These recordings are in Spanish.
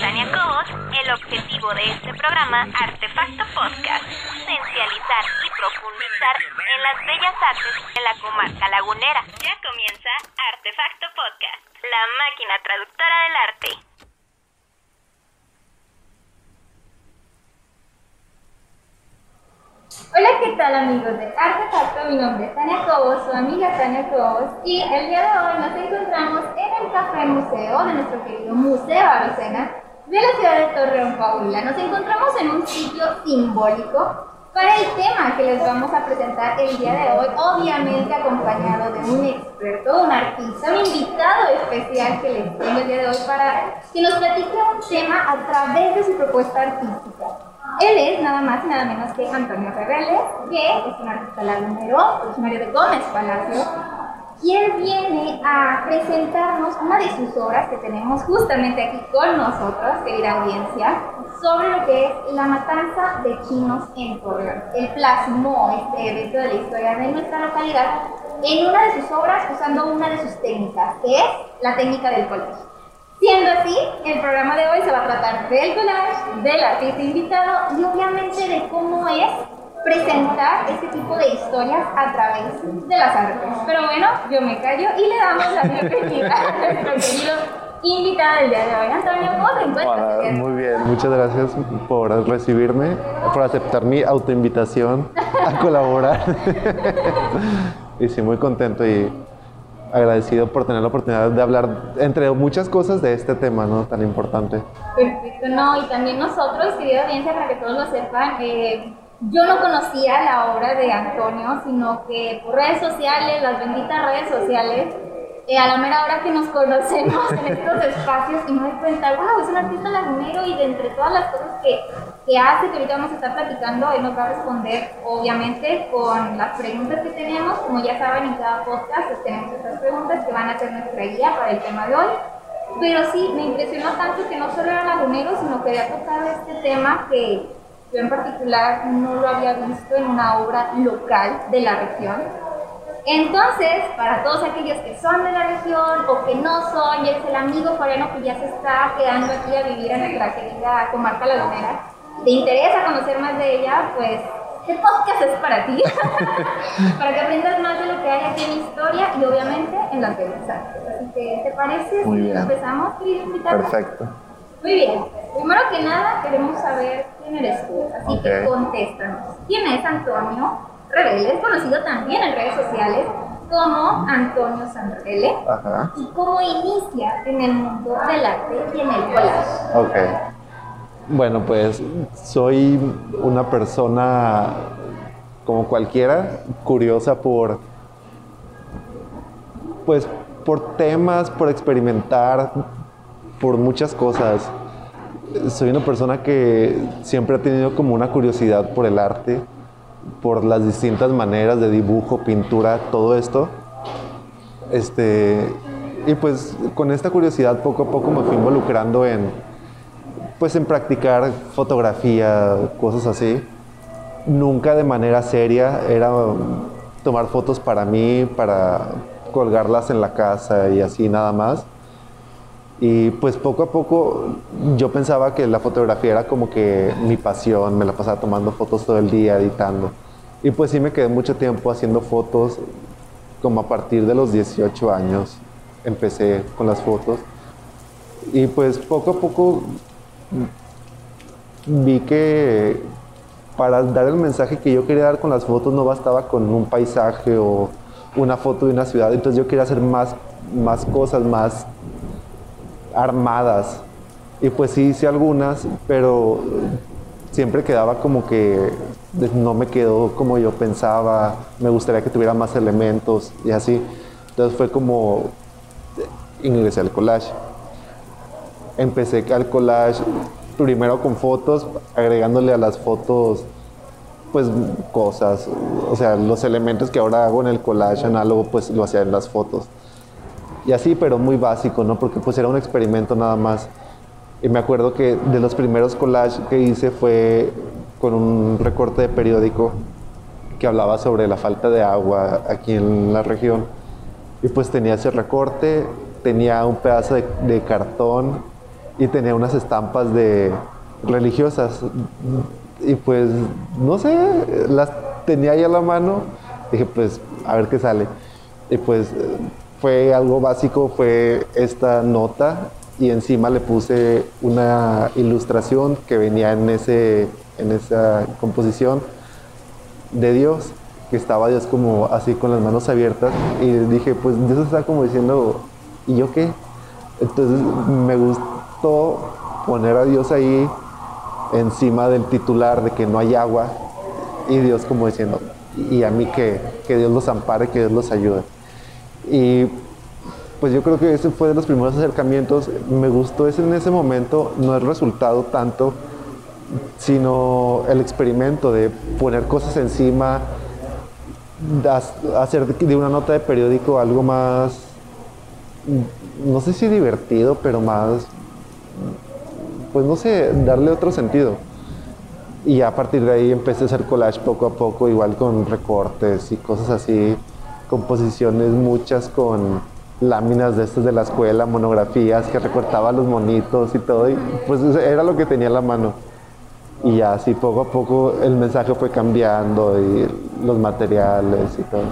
Tania Cobos, el objetivo de este programa Artefacto Podcast, esencializar y profundizar en las bellas artes de la comarca lagunera. Ya comienza Artefacto Podcast, la máquina traductora del arte. Hola, ¿qué tal amigos de Artefacto? Mi nombre es Tania Cobos, su amiga Tania Cobos, y el día de hoy nos encontramos en el Café Museo de nuestro querido Museo Arocena de la ciudad de Torreón, Coahuila. Nos encontramos en un sitio simbólico para el tema que les vamos a presentar el día de hoy, obviamente acompañado de un experto, un artista, un invitado especial que les tengo el día de hoy para que nos platique un tema a través de su propuesta artística. Él es nada más y nada menos que Antonio Reveles, que es un artista lagunero, originario de Gómez Palacio, él viene a presentarnos una de sus obras que tenemos justamente aquí con nosotros, querida audiencia, sobre lo que es la matanza de chinos en Torreón. Él plasmó este evento de la historia de nuestra localidad en una de sus obras usando una de sus técnicas, que es la técnica del collage. Siendo así, el programa de hoy se va a tratar del collage, del artista invitado y obviamente de cómo es presentar este tipo de historias a través de las artes. Pero bueno, yo me callo y le damos la bienvenida a nuestro querido invitado del día de hoy. Antonio, ¿cómo te encuentras? Hola, muy bien, muchas gracias por recibirme, por aceptar mi autoinvitación a colaborar. y sí, muy contento y agradecido por tener la oportunidad de hablar, entre muchas cosas, de este tema ¿no? tan importante. Perfecto, no, y también nosotros, querida audiencia, para que todos lo sepan, eh, yo no conocía la obra de Antonio, sino que por redes sociales, las benditas redes sociales, eh, a la mera hora que nos conocemos en estos espacios y me doy cuenta, wow, es un artista lagunero y de entre todas las cosas que, que hace, que ahorita vamos a estar platicando, él nos va a responder, obviamente, con las preguntas que tenemos. Como ya saben, en cada podcast pues, tenemos estas preguntas que van a ser nuestra guía para el tema de hoy. Pero sí, me impresionó tanto que no solo era lagunero, sino que había tocado este tema que yo en particular no lo había visto en una obra local de la región. Entonces, para todos aquellos que son de la región o que no son, y eres el amigo coreano que ya se está quedando aquí a vivir en nuestra querida comarca lagunera, te interesa conocer más de ella, pues este podcast es para ti, para que aprendas más de lo que hay aquí en historia y obviamente en las bellas artes. Así que, ¿te parece Muy bien. empezamos, querido invitado? Perfecto. Muy bien. Primero que nada, queremos saber quién eres tú. Así que contéstanos. ¿Quién es Antonio Reveles? Conocido también en redes sociales como Antonio Sanrele. Ajá. ¿Y cómo inicia en el mundo del arte y en el collage? Ok. Bueno, pues soy una persona como cualquiera, curiosa por, pues, por temas, por experimentar, por muchas cosas. Soy una persona que siempre ha tenido como una curiosidad por el arte, por las distintas maneras de dibujo, pintura, todo esto. Este, y pues con esta curiosidad poco a poco me fui involucrando en, pues en practicar fotografía, cosas así. Nunca de manera seria, era tomar fotos para mí, para colgarlas en la casa y así nada más. Y pues poco a poco yo pensaba que la fotografía era como que mi pasión, me la pasaba tomando fotos todo el día, editando. Y pues sí me quedé mucho tiempo haciendo fotos, como a partir de los 18 años empecé con las fotos. Y pues poco a poco vi que para dar el mensaje que yo quería dar con las fotos no bastaba con un paisaje o una foto de una ciudad, entonces yo quería hacer más, más cosas, más armadas. Y pues sí hice algunas, pero siempre quedaba como que no me quedó como yo pensaba, me gustaría que tuviera más elementos y así. Entonces fue como ingresé al collage. Empecé al collage primero con fotos, agregándole a las fotos pues cosas, o sea, los elementos que ahora hago en el collage análogo pues lo hacía en las fotos. Y así, pero muy básico, ¿no? Porque pues era un experimento nada más. Y me acuerdo que de los primeros collages que hice fue con un recorte de periódico que hablaba sobre la falta de agua aquí en la región. Y pues tenía ese recorte, tenía un pedazo de, cartón y tenía unas estampas de religiosas. Y pues, no sé, las tenía ahí a la mano. Dije, pues, a ver qué sale. Y pues fue algo básico, fue esta nota y encima le puse una ilustración que venía en, ese, en esa composición de Dios, que estaba Dios como así con las manos abiertas y dije, pues Dios está como diciendo, ¿y yo qué? Entonces me gustó poner a Dios ahí encima del titular de que no hay agua y Dios como diciendo, y a mí que, que Dios los ampare, que Dios los ayude. Y pues yo creo que ese fue de los primeros acercamientos. Me gustó ese en ese momento, no el resultado tanto, sino el experimento de poner cosas encima, hacer de una nota de periódico algo más, no sé si divertido, pero más, pues no sé, darle otro sentido. Y a partir de ahí empecé a hacer collage poco a poco, igual con recortes y cosas así composiciones muchas con láminas de estas de la escuela, monografías que recortaba los monitos y todo, y pues era lo que tenía en la mano. Y ya así poco a poco el mensaje fue cambiando y los materiales y todo.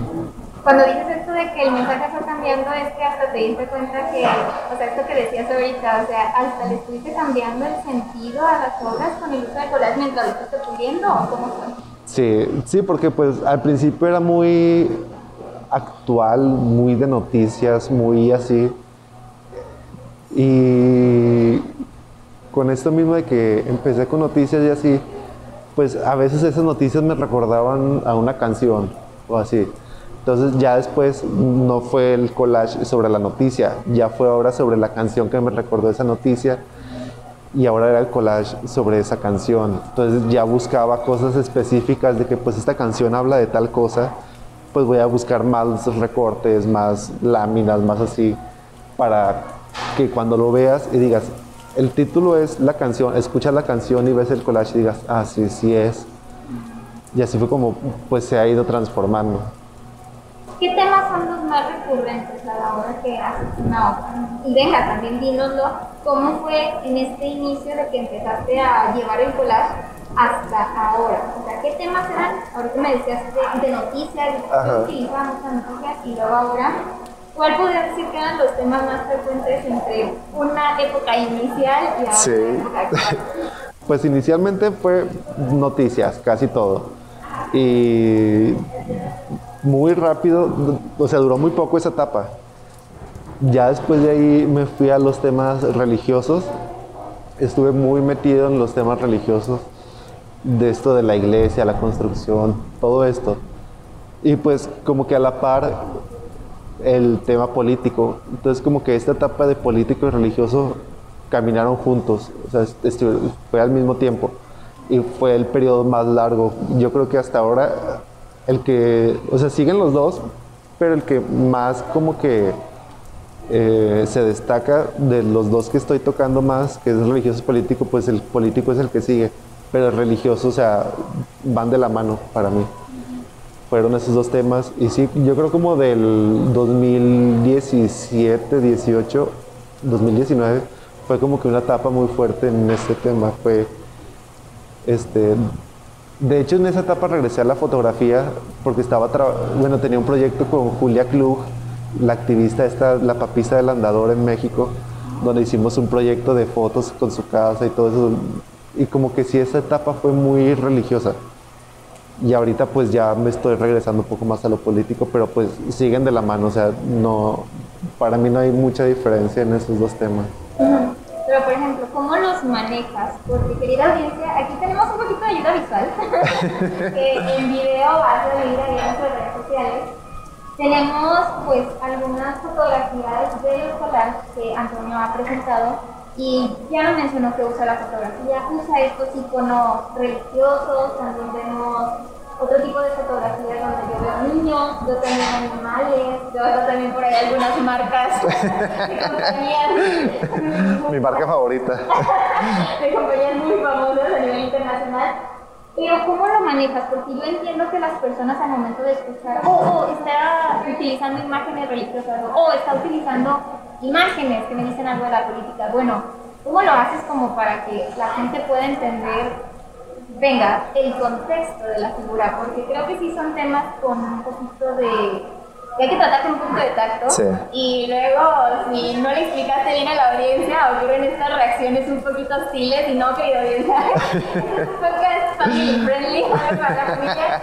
Cuando dices esto de que el mensaje fue cambiando, es que hasta te diste cuenta que, o sea, esto que decías ahorita, o sea, hasta le estuviste cambiando el sentido a las obras con el uso de collage mientras lo estás puliendo, ¿o cómo fue? Sí, sí, porque pues al principio era muy actual, muy de noticias, muy así. Y con esto mismo de que empecé con noticias y así, pues a veces esas noticias me recordaban a una canción o así. Entonces ya después no fue el collage sobre la noticia, ya fue ahora sobre la canción que me recordó esa noticia y ahora era el collage sobre esa canción. Entonces ya buscaba cosas específicas de que pues esta canción habla de tal cosa pues voy a buscar más recortes, más láminas, más así, para que cuando lo veas y digas, el título es la canción, escuchas la canción y ves el collage y digas, ah, sí, es. Y así fue como pues se ha ido transformando. ¿Qué temas son los más recurrentes a la hora que haces una obra? Y venga, también dínoslo, ¿cómo fue en este inicio de que empezaste a llevar el collage hasta ahora? O sea, ¿qué temas eran? Ahorita me decías de, noticias, noticias y luego ahora, ¿cuál podría decir que eran los temas más frecuentes entre una época inicial y ahora sí. época actual? Pues inicialmente fue noticias, casi todo. Y muy rápido, o sea, duró muy poco esa etapa. Ya después de ahí me fui a los temas religiosos. Estuve muy metido en los temas religiosos de esto de la iglesia, la construcción, todo esto. Y pues como que a la par el tema político. Entonces como que esta etapa de político y religioso caminaron juntos, o sea, fue al mismo tiempo. Y fue el periodo más largo. Yo creo que hasta ahora el que, o sea, siguen los dos, pero el que más como que eh, se destaca de los dos que estoy tocando más, que es religioso político, pues el político es el que sigue pero el religioso, o sea, van de la mano para mí. Fueron esos dos temas. Y sí, yo creo como del 2017, 18, 2019, fue como que una etapa muy fuerte en este tema. Fue, este, de hecho, en esa etapa regresé a la fotografía porque estaba, bueno, tenía un proyecto con Julia Klug, la activista esta, la papista del andador en México, donde hicimos un proyecto de fotos con su casa y todo eso y como que sí esa etapa fue muy religiosa. Y ahorita pues ya me estoy regresando un poco más a lo político, pero pues siguen de la mano, o sea, no, para mí no hay mucha diferencia en esos dos temas. Pero por ejemplo, ¿cómo los manejas? Porque querida audiencia, aquí tenemos un poquito de ayuda visual, que en video vas a venir ahí en nuestras redes sociales. Tenemos pues algunas fotografías de los collages que Antonio ha presentado y ya no mencionó que usa la fotografía, usa estos iconos religiosos, también vemos otro tipo de fotografías donde yo veo niños, yo también animales, yo veo también por ahí algunas marcas de compañías. Mi marca favorita. de compañías muy famosas a nivel internacional. Pero ¿cómo lo manejas? Porque yo entiendo que las personas al momento de escuchar, oh, oh, está utilizando imágenes religiosas, o está utilizando imágenes que me dicen algo de la política. Bueno, ¿Cómo lo haces como para que la gente pueda entender, venga, el contexto de la figura? Porque creo que sí son temas con un poquito de hay que tratar con un punto de tacto. Sí. Y luego, si no le explicaste bien a la audiencia, ocurren estas reacciones un poquito hostiles y no, querido audiencia. podcast family friendly para la familia.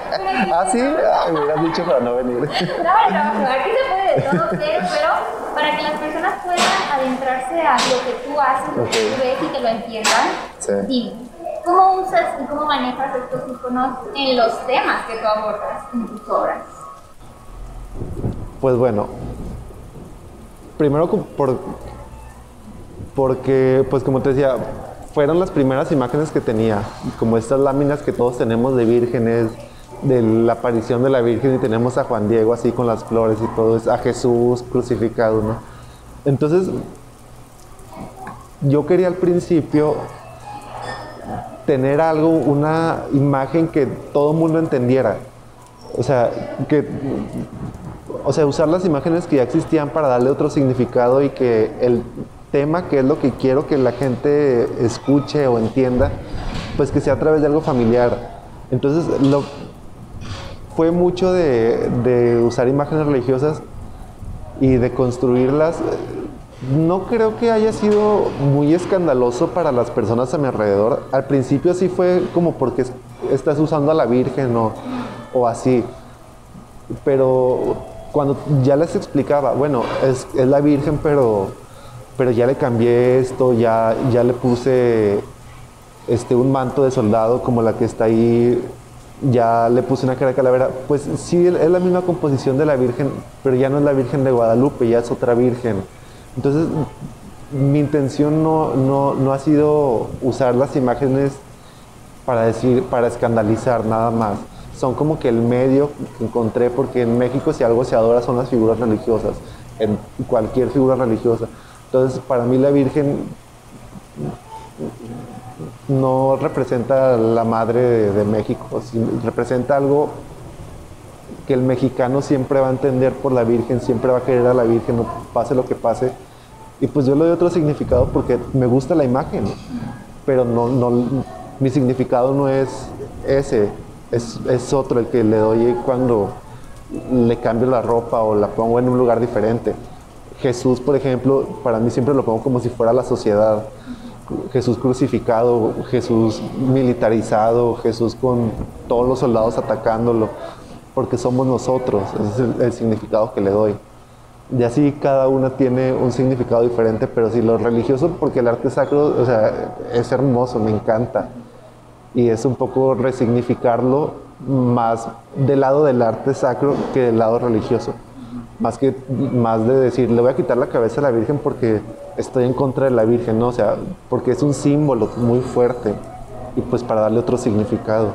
Ah, sí, Ay, me hubieras dicho para no venir. No, no, aquí se puede de todo ser, pero para que las personas puedan adentrarse a lo que tú haces, lo que tú ves y que lo entiendan, Sí. dime, ¿cómo usas y cómo manejas estos iconos en los temas que tú abordas en tus obras? Pues bueno, primero por, porque, pues como te decía, fueron las primeras imágenes que tenía, como estas láminas que todos tenemos de vírgenes, de la aparición de la Virgen y tenemos a Juan Diego así con las flores y todo, a Jesús crucificado, ¿no? Entonces, yo quería al principio tener algo, una imagen que todo el mundo entendiera. O sea, que o sea, usar las imágenes que ya existían para darle otro significado y que el tema, que es lo que quiero que la gente escuche o entienda, pues que sea a través de algo familiar. Entonces, fue mucho de, usar imágenes religiosas y de construirlas. No creo que haya sido muy escandaloso para las personas a mi alrededor. Al principio sí fue como porque es- estás usando a la Virgen o, o así. Pero cuando ya les explicaba, bueno, es, la Virgen, pero, pero ya le cambié esto, ya, ya le puse este, un manto de soldado como la que está ahí, ya le puse una cara de calavera. Pues sí, es la misma composición de la Virgen, pero ya no es la Virgen de Guadalupe, ya es otra Virgen. Entonces, mi intención no, no, no ha sido usar las imágenes para decir, para escandalizar nada más. Son como que el medio que encontré, porque en México si algo se adora son las figuras religiosas, en cualquier figura religiosa. Entonces, para mí la Virgen no representa la madre de, de México, representa algo que el mexicano siempre va a entender por la Virgen, siempre va a querer a la Virgen, pase lo que pase. Y pues yo le doy otro significado porque me gusta la imagen, pero no, no, mi significado no es ese, es, es otro el que le doy cuando le cambio la ropa o la pongo en un lugar diferente. Jesús, por ejemplo, para mí siempre lo pongo como si fuera la sociedad. Jesús crucificado, Jesús militarizado, Jesús con todos los soldados atacándolo, porque somos nosotros, ese es el, significado que le doy. Y así cada una tiene un significado diferente, pero sí lo religioso, porque el arte sacro, o sea, es hermoso, me encanta. Y es un poco resignificarlo más del lado del arte sacro que del lado religioso. Más que más de decir, le voy a quitar la cabeza a la Virgen porque estoy en contra de la Virgen, ¿no? O sea, porque es un símbolo muy fuerte y pues para darle otro significado.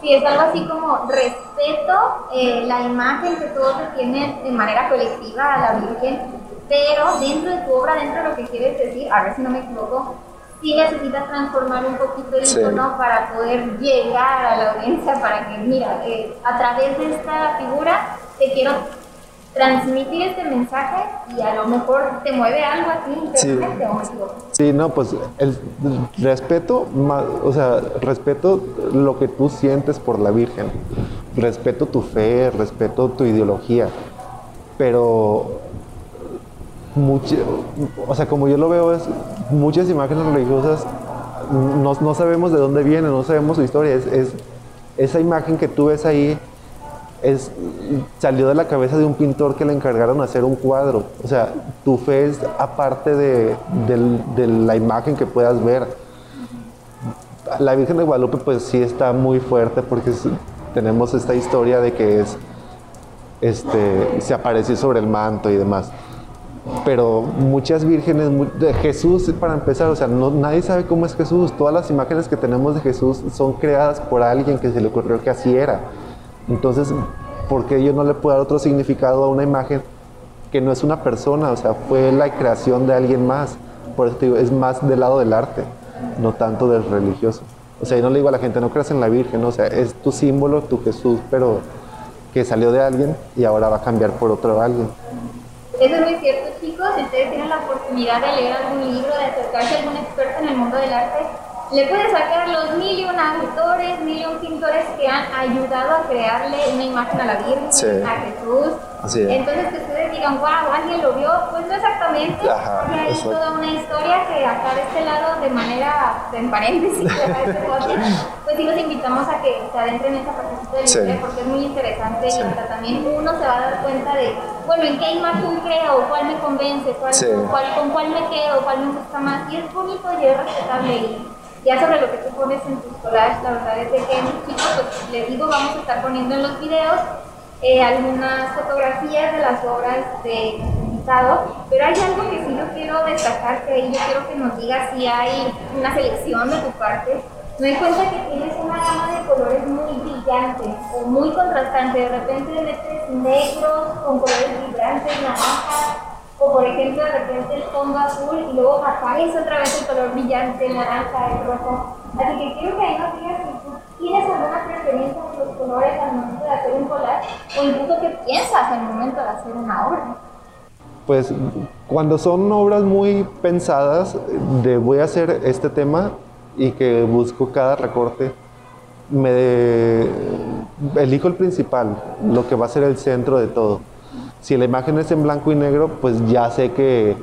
Sí, es algo así como respeto eh, la imagen que todos tienen de manera colectiva a la Virgen, pero dentro de tu obra, dentro de lo que quieres decir, a ver si no me equivoco, sí necesitas transformar un poquito el Sí. icono para poder llegar a la audiencia, para que, mira, eh, a través de esta figura te quiero transmitir este mensaje y a lo mejor te mueve algo a ti internamente, ¿o? Sí, no, pues el respeto, o sea, respeto lo que tú sientes por la Virgen, respeto tu fe, respeto tu ideología, pero mucho, o sea, como yo lo veo es muchas imágenes religiosas no, no sabemos de dónde vienen, no sabemos su historia, es, es esa imagen que tú ves ahí es, salió de la cabeza de un pintor que le encargaron hacer un cuadro. O sea, tu fe es aparte de, la imagen que puedas ver. La Virgen de Guadalupe pues sí está muy fuerte porque tenemos esta historia de que es, este, se apareció sobre el manto y demás. Pero muchas vírgenes, de Jesús para empezar, o sea, no, nadie sabe cómo es Jesús. Todas las imágenes que tenemos de Jesús son creadas por alguien que se le ocurrió que así era. Entonces, ¿por qué yo no le puedo dar otro significado a una imagen que no es una persona? O sea, fue la creación de alguien más. Por eso te digo, es más del lado del arte, no tanto del religioso. O sea, yo no le digo a la gente, no creas en la Virgen, o sea, es tu símbolo, tu Jesús, pero que salió de alguien y ahora va a cambiar por otro alguien. Eso es muy cierto, chicos. Si ustedes tienen la oportunidad de leer algún libro, de acercarse buscarse algún experto en el mundo del arte, le puede sacar los mil y un autores, mil y un pintores que han ayudado a crearle una imagen a la Virgen, Sí. a Jesús. Así es. Entonces que ustedes digan, wow, alguien lo vio, pues no exactamente, Ajá, porque hay exacto. toda una historia que acá de este lado, de manera, en paréntesis, este pues sí los invitamos a que se adentren en esa partecita de la Sí. porque es muy interesante Sí. y hasta también uno se va a dar cuenta de, bueno, en qué imagen creo, cuál me convence, cuál, Sí. cuál- con cuál me quedo, cuál me gusta más. Y es bonito y es respetable. Y ya sobre lo que tú pones en tus collages, la verdad es de que chicos, pues les digo, vamos a estar poniendo en los videos eh, algunas fotografías de las obras de invitado, pero hay algo que sí yo quiero destacar, que yo quiero que nos digas si hay una selección de tu parte. Me doy cuenta que tienes una gama de colores muy brillantes o muy contrastantes. De repente metes negros con colores vibrantes, naranjas, o por ejemplo de repente el fondo azul y luego aparece otra vez el color brillante, naranja, el rojo. Así que quiero que ahí nos digas si tú tienes alguna preferencia por los colores al momento de hacer un collage o incluso piensas al momento de hacer una obra. Pues cuando son obras muy pensadas de voy a hacer este tema y que busco cada recorte, me elijo el principal, lo que va a ser el centro de todo. Si la imagen es en blanco y negro, pues ya sé que,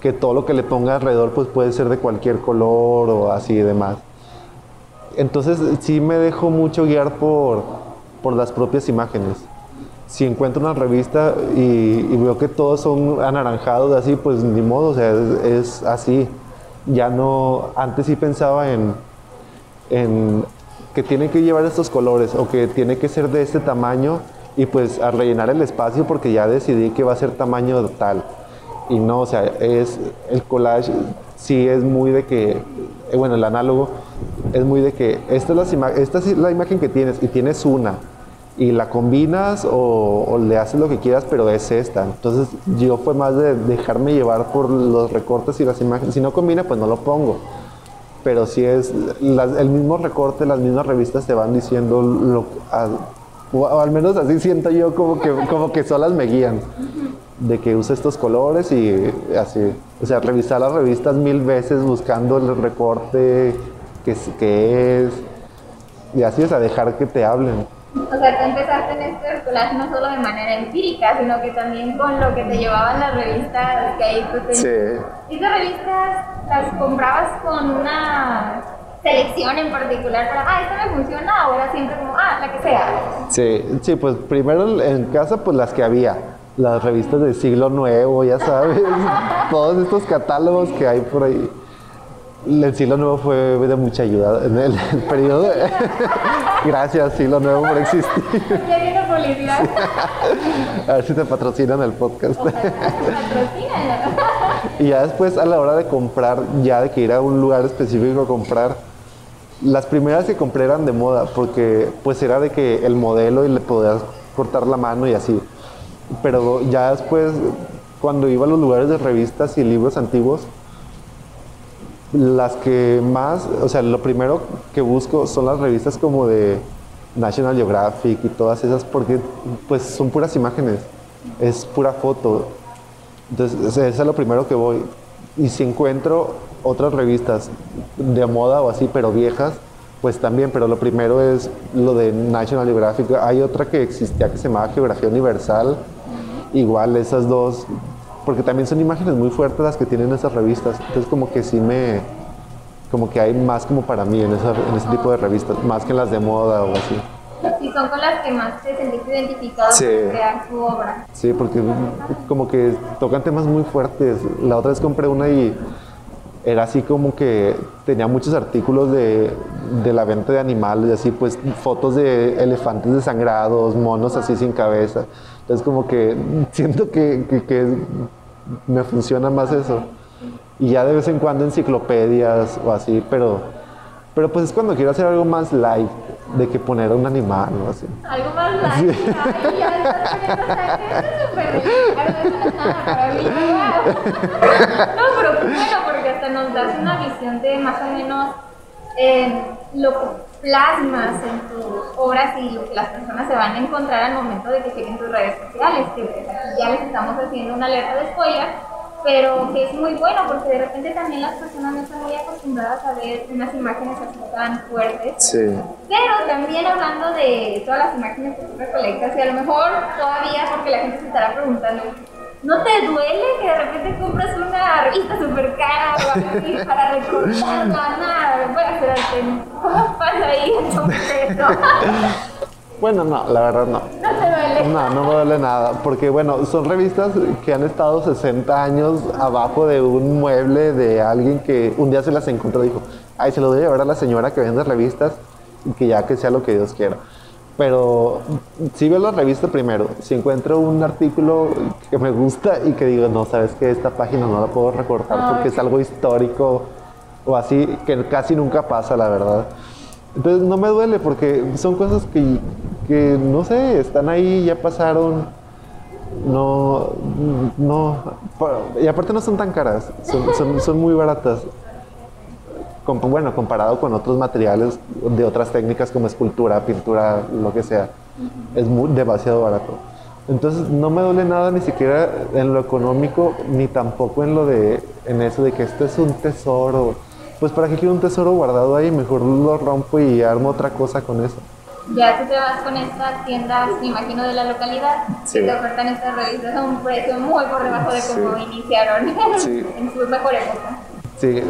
que todo lo que le ponga alrededor pues puede ser de cualquier color o así y demás. Entonces sí me dejo mucho guiar por, por las propias imágenes. Si encuentro una revista y, y veo que todos son anaranjados así, pues ni modo, o sea, es, es así. Ya no, antes sí pensaba en, en que tiene que llevar estos colores o que tiene que ser de este tamaño y pues a rellenar el espacio porque ya decidí que va a ser tamaño tal. Y no, o sea, es el collage sí es muy de que, eh, bueno, el análogo es muy de que esta es, esta es la imagen que tienes y tienes una y la combinas o, le haces lo que quieras, pero es esta. Entonces yo fue más de dejarme llevar por los recortes y las imágenes. Si no combina, pues no lo pongo. Pero si es el mismo recorte, las mismas revistas te van diciendo lo o al menos así siento yo como que, como que solas me guían. De que usa estos colores y así. O sea, revisar las revistas mil veces buscando el recorte que es, que es y así, o sea, dejar que te hablen. O sea, tú empezaste en este collage no solo de manera empírica, sino que también con lo que te llevaban las revistas que ahí tú te... Sí. ¿Estas revistas las comprabas con una selección en particular para, ah, esta me funciona, era siempre como, ah, la que sea? Sí, sí, pues primero en casa, pues las que había. Las revistas del siglo nuevo, ya sabes. todos estos catálogos que hay por ahí. El siglo nuevo fue de mucha ayuda en el, el periodo. de- Gracias, siglo nuevo, por existir. Ya viene publicidad. A ver si te patrocinan el podcast. Y ya después a la hora de comprar, ya de que ir a un lugar específico a comprar, las primeras que compré eran de moda, porque pues era de que el modelo y le podías cortar la mano y así. Pero ya después, cuando iba a los lugares de revistas y libros antiguos, las que más, o sea, lo primero que busco son las revistas como de National Geographic y todas esas, porque pues son puras imágenes, es pura foto. Entonces, eso es lo primero que voy. Y si encuentro otras revistas de moda o así, pero viejas, pues también, pero lo primero es lo de National Geographic. Hay otra que existía que se llamaba Geografía Universal. Igual esas dos, porque también son imágenes muy fuertes las que tienen esas revistas. Entonces como que sí me, como que hay más como para mí en, esa, en ese tipo de revistas, más que en las de moda o así. Y son con las que más te sentiste identificado Sí. para crear tu obra. Sí, porque como que tocan temas muy fuertes. La otra vez compré una y era así como que tenía muchos artículos de, de la venta de animales, y así pues fotos de elefantes desangrados, monos así sin cabeza. Entonces como que siento que, que- que me funciona más eso. Y ya de vez en cuando enciclopedias o así, pero, pero pues es cuando quiero hacer algo más light, de que poner un animal o así. Algo más light. Ay, ya no pero qué bueno, porque hasta nos das una visión de más o menos eh, lo plasmas en tus obras y lo que las personas se van a encontrar al momento de que lleguen tus redes sociales. Que pues, aquí ya les estamos haciendo una alerta de spoiler. pero que es muy bueno porque de repente también las personas no están muy acostumbradas a ver unas imágenes así tan fuertes. Sí. Pero también hablando de todas las imágenes que tú recolectas, y a lo mejor todavía, porque la gente se estará preguntando, ¿no te duele que de repente compras una revista súper cara o así para recortarla? Nada, voy a hacer ¿Cómo pasa ahí entonces? Bueno, no, la verdad no. No te duele. No, no me duele nada, porque bueno, son revistas que han estado 60 años abajo de un mueble de alguien que un día se las encontró y dijo, ay, se lo voy a llevar a la señora que vende revistas y que ya que sea lo que Dios quiera. Pero si veo la revista primero, si encuentro un artículo que me gusta y que digo, no, sabes que esta página no la puedo recortar porque es algo histórico o así, que casi nunca pasa, la verdad. Entonces no me duele porque son cosas que, que no sé, están ahí, ya pasaron. No, no, y aparte no son tan caras, son, son, son muy baratas. Bueno, comparado con otros materiales de otras técnicas como escultura, pintura, lo que sea, es muy, demasiado barato. Entonces no me duele nada ni siquiera en lo económico, ni tampoco en lo de, en eso de que esto es un tesoro. Pues para qué quiero un tesoro guardado ahí, mejor lo rompo y armo otra cosa con eso. Ya tú te vas con estas tiendas, me imagino, de la localidad, Sí. que te ofertan estas revistas a un precio muy por debajo de cómo iniciaron Sí. en su mejor época. Sí,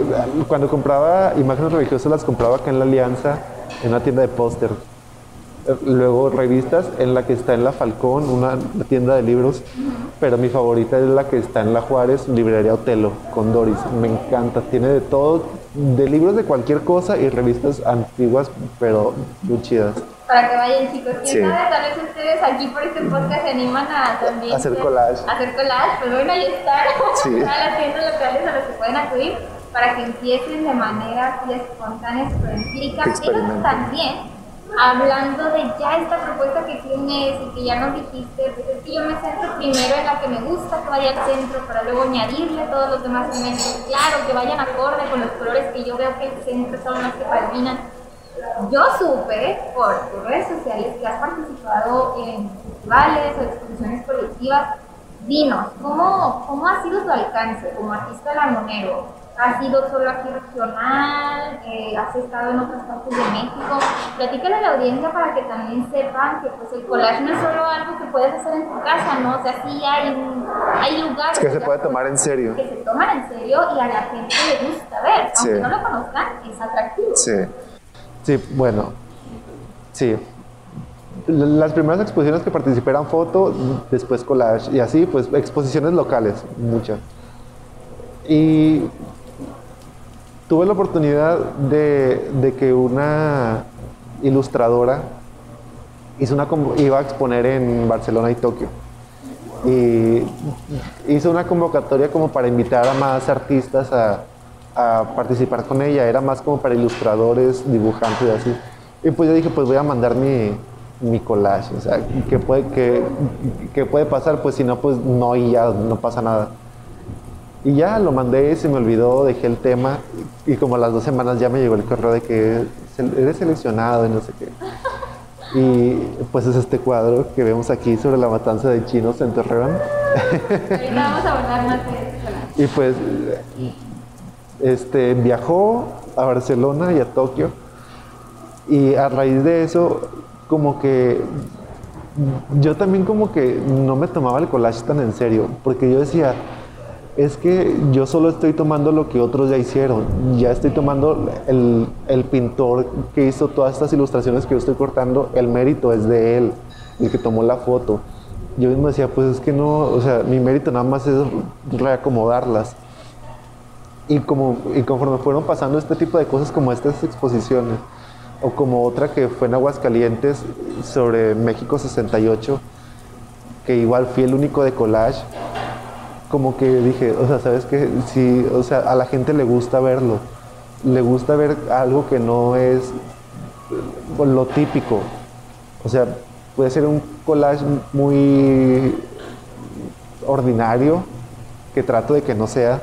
cuando compraba imágenes religiosas las compraba acá en la Alianza, en una tienda de póster. Luego revistas en la que está en la Falcón, una tienda de libros, pero mi favorita es la que está en la Juárez, librería Otelo, con Doris. Me encanta, tiene de todo, de libros de cualquier cosa y revistas antiguas, pero muy chidas. Para que vayan chicos, quién Sí. sabe, tal vez ustedes aquí por este podcast se animan a también Hacer collage. a hacer collage, pues bueno, ahí están Sí. todas las tiendas locales a las que pueden acudir para que empiecen de manera así espontánea, pero Experimenten. también hablando de ya esta propuesta que tienes y que ya nos dijiste, pues es que yo me centro primero en la que me gusta que vaya al centro para luego añadirle todos los demás elementos, claro, que vayan acorde con los colores que yo veo que el centro son los que predominan. Yo supe por tus redes sociales que has participado en festivales o exposiciones colectivas. Dinos, ¿cómo, cómo ha sido tu alcance como artista lagunero? ¿Has sido solo aquí regional? Eh, ¿Has estado en otras partes de México? Platícale a la audiencia para que también sepan que pues, el collage no es solo algo que puedes hacer en tu casa, ¿no? O sea, sí hay, hay lugares Que se puede tomar en serio. que se toman en serio y a la gente le gusta ver. Aunque Sí. no lo conozcan, es atractivo. Sí. Sí, bueno. Sí. Las primeras exposiciones que participé eran foto, después collage y así, pues exposiciones locales, muchas. Y tuve la oportunidad de, que una ilustradora hizo una, iba a exponer en Barcelona y Tokio. Y hizo una convocatoria como para invitar a más artistas a, a participar con ella. Era más como para ilustradores, dibujantes y así. Y pues yo dije, pues voy a mandar mi, mi collage. O sea, ¿qué puede, qué, qué puede pasar? Pues si no, pues no y ya no pasa nada. Y ya lo mandé, se me olvidó, dejé el tema y como a las dos semanas ya me llegó el correo de que eres seleccionado y no sé qué. Y pues es este cuadro que vemos aquí sobre la matanza de chinos en Torreón. Ahorita vamos a abordar más de. Y pues este, viajó a Barcelona y a Tokio. Y a raíz de eso, como que yo también como que no me tomaba el collage tan en serio, porque yo decía, es que yo solo estoy tomando lo que otros ya hicieron, ya estoy tomando el, el pintor que hizo todas estas ilustraciones que yo estoy cortando, el mérito es de él, el que tomó la foto. Yo mismo decía, pues es que no, o sea, mi mérito nada más es reacomodarlas. Y, como, y conforme fueron pasando este tipo de cosas como estas exposiciones, o como otra que fue en Aguascalientes sobre México 68, que igual fui el único de collage, como que dije, o sea, ¿sabes qué? Sí, o sea, a la gente le gusta verlo, le gusta ver algo que no es lo típico. O sea, puede ser un collage muy ordinario, que trato de que no sea,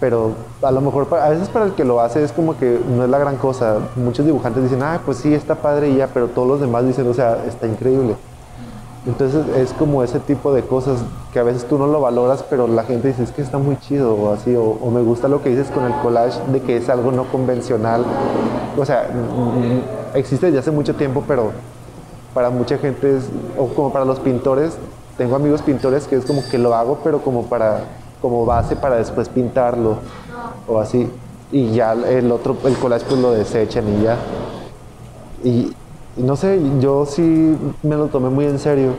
pero a lo mejor a veces para el que lo hace es como que no es la gran cosa. Muchos dibujantes dicen, ah, pues sí, está padre y ya, pero todos los demás dicen, o sea, está increíble. Entonces es como ese tipo de cosas que a veces tú no lo valoras, pero la gente dice, es que está muy chido o así, o, me gusta lo que dices con el collage de que es algo no convencional. O sea, mm, existe desde hace mucho tiempo, pero para mucha gente es, o como para los pintores, tengo amigos pintores que es como que lo hago, pero como para, como base para después pintarlo, o así. Y ya el otro, el collage pues lo desechan y ya. Y no sé, yo sí me lo tomé muy en serio.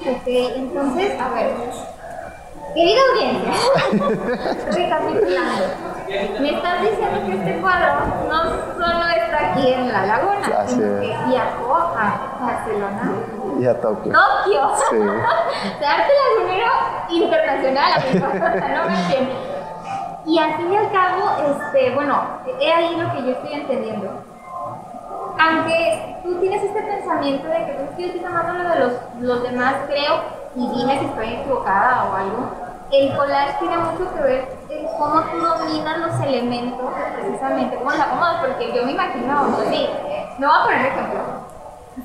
Ok, entonces, a ver. Querida audiencia, recapitulando. Me estás diciendo que este cuadro no solo está aquí en la laguna, Así sino es. que viajó a Barcelona, Y a Tokio. Tokio. Sí. o sea, arte lagunero internacional, amigo. O sea, no me entiendes. Y al fin y al cabo, este, bueno, he ahí lo que yo estoy entendiendo. Aunque tú tienes este pensamiento de que tú estoy tomando lo de los, los demás, creo, y dime si estoy equivocada o algo, el collage tiene mucho que ver en cómo tú dominas los elementos, precisamente, cómo los acomodas, porque yo me imagino, así, no voy a poner ejemplo.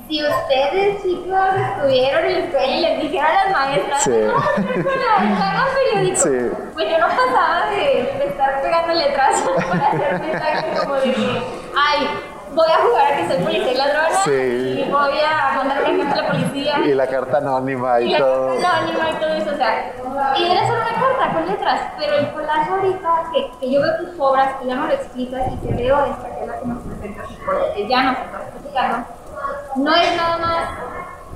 Si ustedes, chicos, estuvieron en la escuela y les dijeron a las maestras, Sí. no, periódico. Sí. Pues yo no pasaba de, de estar pegando letras para hacer mensajes como de que, ay, voy a jugar a que soy policía y ladrona Sí. y voy a mandar un ejemplo a la policía Y la carta anónima y, y la todo. carta anónima y todo eso, o sea, y era solo una carta con letras, pero el collage ahorita que, que yo veo tus obras, que ya no lo explicas y que veo esta que es la que nos presentas y que ya nos estás explicando, no es nada más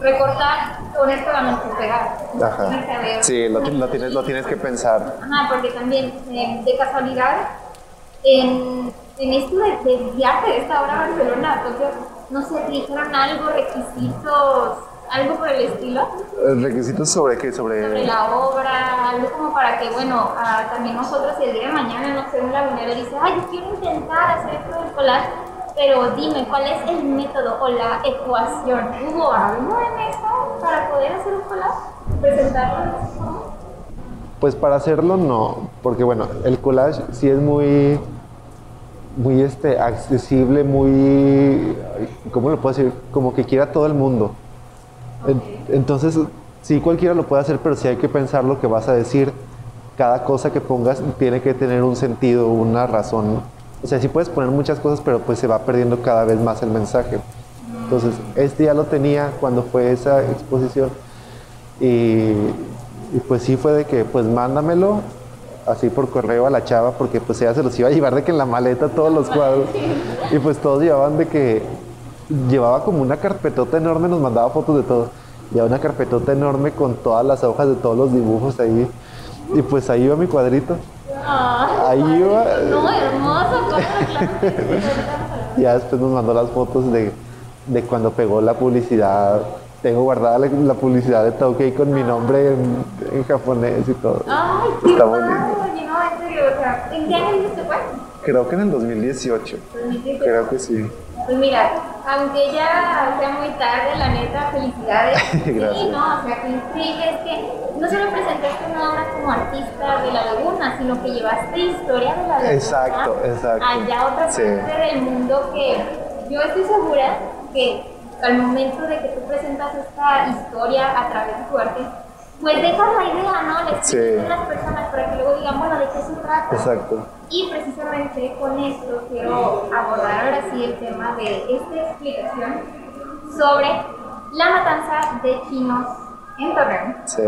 recortar con esto la y pegar. Ajá. Sí, lo, una lo tienes, lo tienes que pensar. Ajá, porque también, eh, de casualidad, en, en esto de, de viaje de esta hora a Barcelona, Tokio, no sé, dijeron algo, requisitos, algo por el estilo, Eh, ¿Requisitos sobre qué? sobre Sobre... la obra, algo como para que, bueno, ah, también nosotros si el día de mañana, no sé, un lagunero dice, ay, yo quiero intentar hacer esto del collage, pero dime, ¿cuál es el método o la ecuación? ¿Hubo algo en eso para poder hacer un collage? ¿Presentarlo? Pues para hacerlo no, porque bueno, el collage sí es muy, muy este, accesible, muy, ¿cómo lo puedo decir? Como que quiera todo el mundo. En- Entonces, sí cualquiera lo puede hacer, pero sí hay que pensar lo que vas a decir. Cada cosa que pongas tiene que tener un sentido, una razón. O sea, sí puedes poner muchas cosas, pero pues se va perdiendo cada vez más el mensaje. Entonces, este ya lo tenía cuando fue esa exposición. Y, y pues sí fue de que, pues mándamelo así por correo a la chava, porque pues ella se los iba a llevar de que en la maleta todos los cuadros. Y pues todos llevaban de que, llevaba como una carpetota enorme, nos mandaba fotos de todo. Llevaba una carpetota enorme con todas las hojas de todos los dibujos ahí. Y pues ahí iba mi cuadrito. Ah, Ahí iba. No, hermoso, ¿cómo Y ya después nos mandó las fotos de, de cuando pegó la publicidad. Tengo guardada la, la publicidad de Tokei con mi nombre en, en japonés y todo. Ay, qué Está padre, bonito. no, en serio, o sea, ¿en qué año que fue? Creo que en el 2018. 2018. Creo que sí. Pues mira, aunque ya sea muy tarde, la neta, felicidades. Gracias. Sí, no, o sea, que increíble es que no solo presentaste una obra como artista de la laguna, sino que llevaste historia de la laguna. Exacto, exacto. Allá otra Sí. parte del mundo que yo estoy segura que al momento de que tú presentas esta historia a través de tu arte, pues dejas la idea, ¿no? Le explicas Sí. a las personas para que luego digan, bueno, ¿de qué se trata? Exacto. Y precisamente con esto quiero abordar ahora sí el tema de esta explicación sobre la matanza de chinos en Torreón, Sí.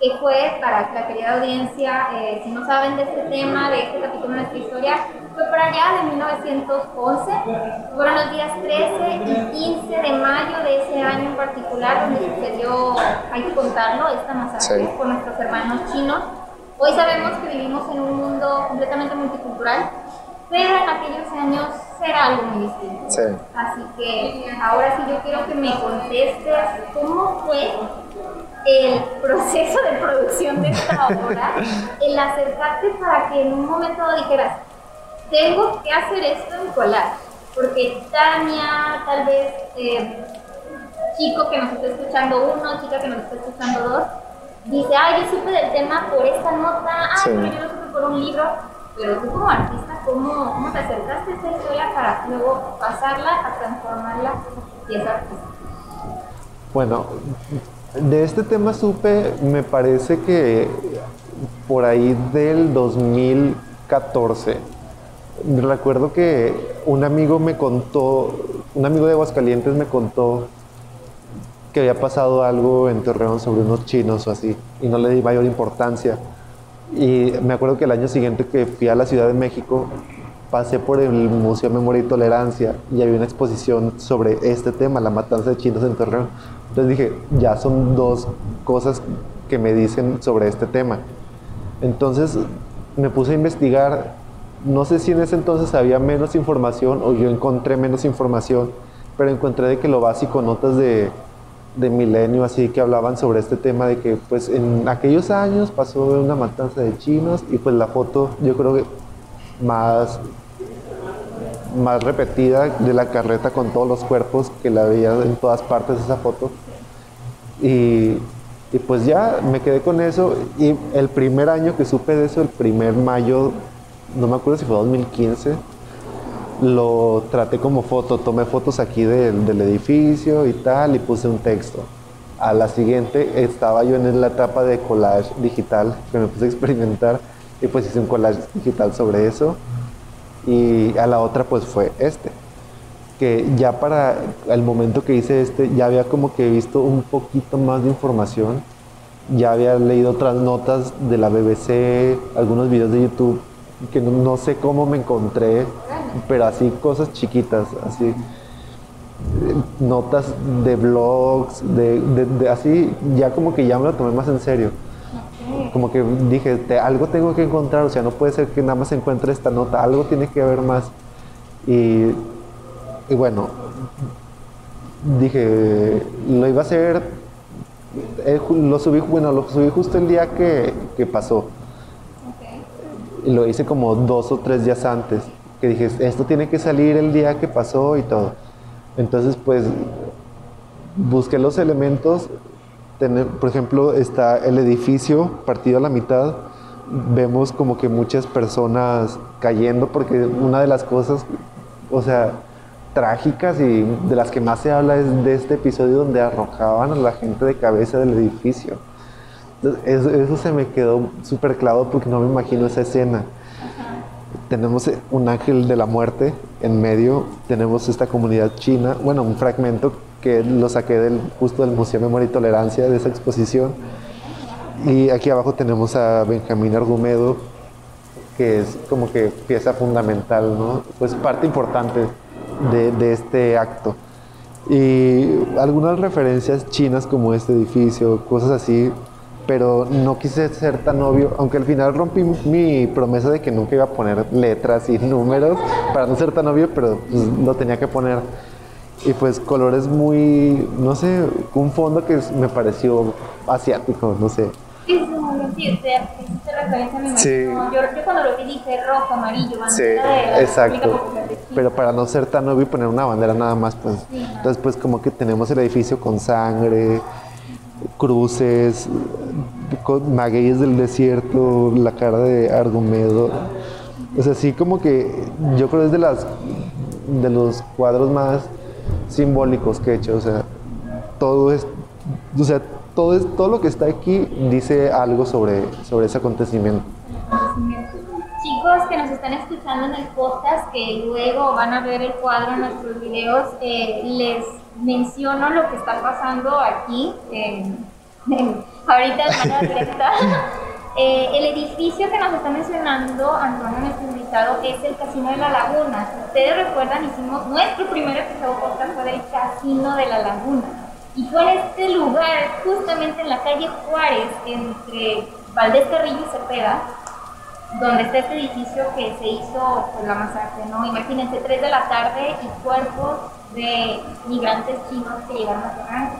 que fue para la querida audiencia, eh, si no saben de este tema, de este capítulo de nuestra historia, fue para allá de 1911, fueron los días 13 y 15 de mayo de ese año en particular, donde sucedió, hay que contarlo, esta masacre Sí. con nuestros hermanos chinos. Hoy sabemos que vivimos en un mundo completamente multicultural, pero en aquellos años era algo muy distinto. Sí. Así que ahora sí yo quiero que me contestes cómo fue el proceso de producción de esta obra, el acercarte para que en un momento dijeras, tengo que hacer esto en collage, porque Tania, tal vez eh, chico que nos está escuchando uno, chica que nos está escuchando dos, dice, ah, yo supe del tema por esta nota, ah, Sí. pero yo lo supe por un libro, pero tú como artista, ¿cómo, cómo te acercaste a esta historia para luego pasarla a transformarla y es artista? Bueno, de este tema supe, me parece que por ahí del 2014. Recuerdo que un amigo me contó, un amigo de Aguascalientes me contó que había pasado algo en Torreón sobre unos chinos o así, y no le di mayor importancia. Y me acuerdo que el año siguiente que fui a la Ciudad de México, pasé por el Museo de Memoria y Tolerancia y había una exposición sobre este tema, la matanza de chinos en Torreón. Entonces dije, ya son dos cosas que me dicen sobre este tema. Entonces me puse a investigar, no sé si en ese entonces había menos información o yo encontré menos información, pero encontré de que lo básico, notas de, de milenio, así que hablaban sobre este tema de que pues en aquellos años pasó una matanza de chinos y pues la foto yo creo que más más repetida de la carreta con todos los cuerpos que la veía en todas partes esa foto. Y, y, pues ya me quedé con eso. Y el primer año que supe de eso, el primer mayo, no me acuerdo si fue 2015, lo traté como foto. Tomé fotos aquí del, del edificio y tal, y puse un texto. A la siguiente estaba yo en la etapa de collage digital, que me puse a experimentar, y pues hice un collage digital sobre eso y a la otra pues fue este. Que ya para el momento que hice este ya había como que visto un poquito más de información, ya había leído otras notas de la BBC, algunos videos de YouTube, que no, sé cómo me encontré, pero así cosas chiquitas, así notas de blogs, de, así, ya como que ya me lo tomé más en serio como que dije, algo tengo que encontrar, o sea, no puede ser que nada más encuentre esta nota, algo tiene que haber más. Y, y bueno, dije, lo iba a hacer, eh, lo subí, bueno, lo subí justo el día que, que pasó. Lo hice como dos o tres días antes, que dije, esto tiene que salir el día que pasó y todo. Entonces, pues, busqué los elementos por ejemplo, está el edificio partido a la mitad, vemos como que muchas personas cayendo porque una de las cosas, o sea, trágicas y de las que más se habla es de este episodio donde arrojaban a la gente de cabeza del edificio. Eso, se me quedó súper claro porque no me imagino esa escena. Tenemos un ángel de la muerte en medio, tenemos esta comunidad china, bueno, un fragmento que lo saqué del, justo del Museo de Memoria y Tolerancia, de esa exposición. Y aquí abajo tenemos a Benjamín Argumedo, que es como que pieza fundamental, ¿no? Pues parte importante de, de este acto. Y algunas referencias chinas como este edificio, cosas así, pero no quise ser tan obvio, aunque al final rompí mi promesa de que nunca iba a poner letras y números para no ser tan obvio, pero pues, lo tenía que poner y pues colores muy, no sé, un fondo que me pareció asiático, no sé. Sí, sí, sí, referencia me sí. Yo, yo, cuando lo vi dije rojo, amarillo, bandera sí, de la exacto. Pero para no ser tan obvio poner una bandera nada más, pues. Entonces, pues como que tenemos el edificio con sangre, cruces, magueyes del desierto, la cara de Argumedo. O sea, sí como que yo creo es de las de los cuadros más simbólicos que he hecho, o sea, todo es, o sea, todo, es, todo lo que está aquí dice algo sobre, sobre ese acontecimiento. Chicos que nos están escuchando en el podcast, que luego van a ver el cuadro en nuestros videos, eh, les menciono lo que está pasando aquí, ahorita de manera directa. Eh, el edificio que nos está mencionando Antonio, nuestro invitado, es el Casino de la Laguna. Si ustedes recuerdan, hicimos nuestro primer episodio podcast fue del Casino de la Laguna. Y fue en este lugar, justamente en la calle Juárez, entre Valdés Carrillo y Cepeda, donde está este edificio que se hizo por la masacre, ¿no? Imagínense, 3 de la tarde y cuerpos de migrantes chinos que llegaron a Torreón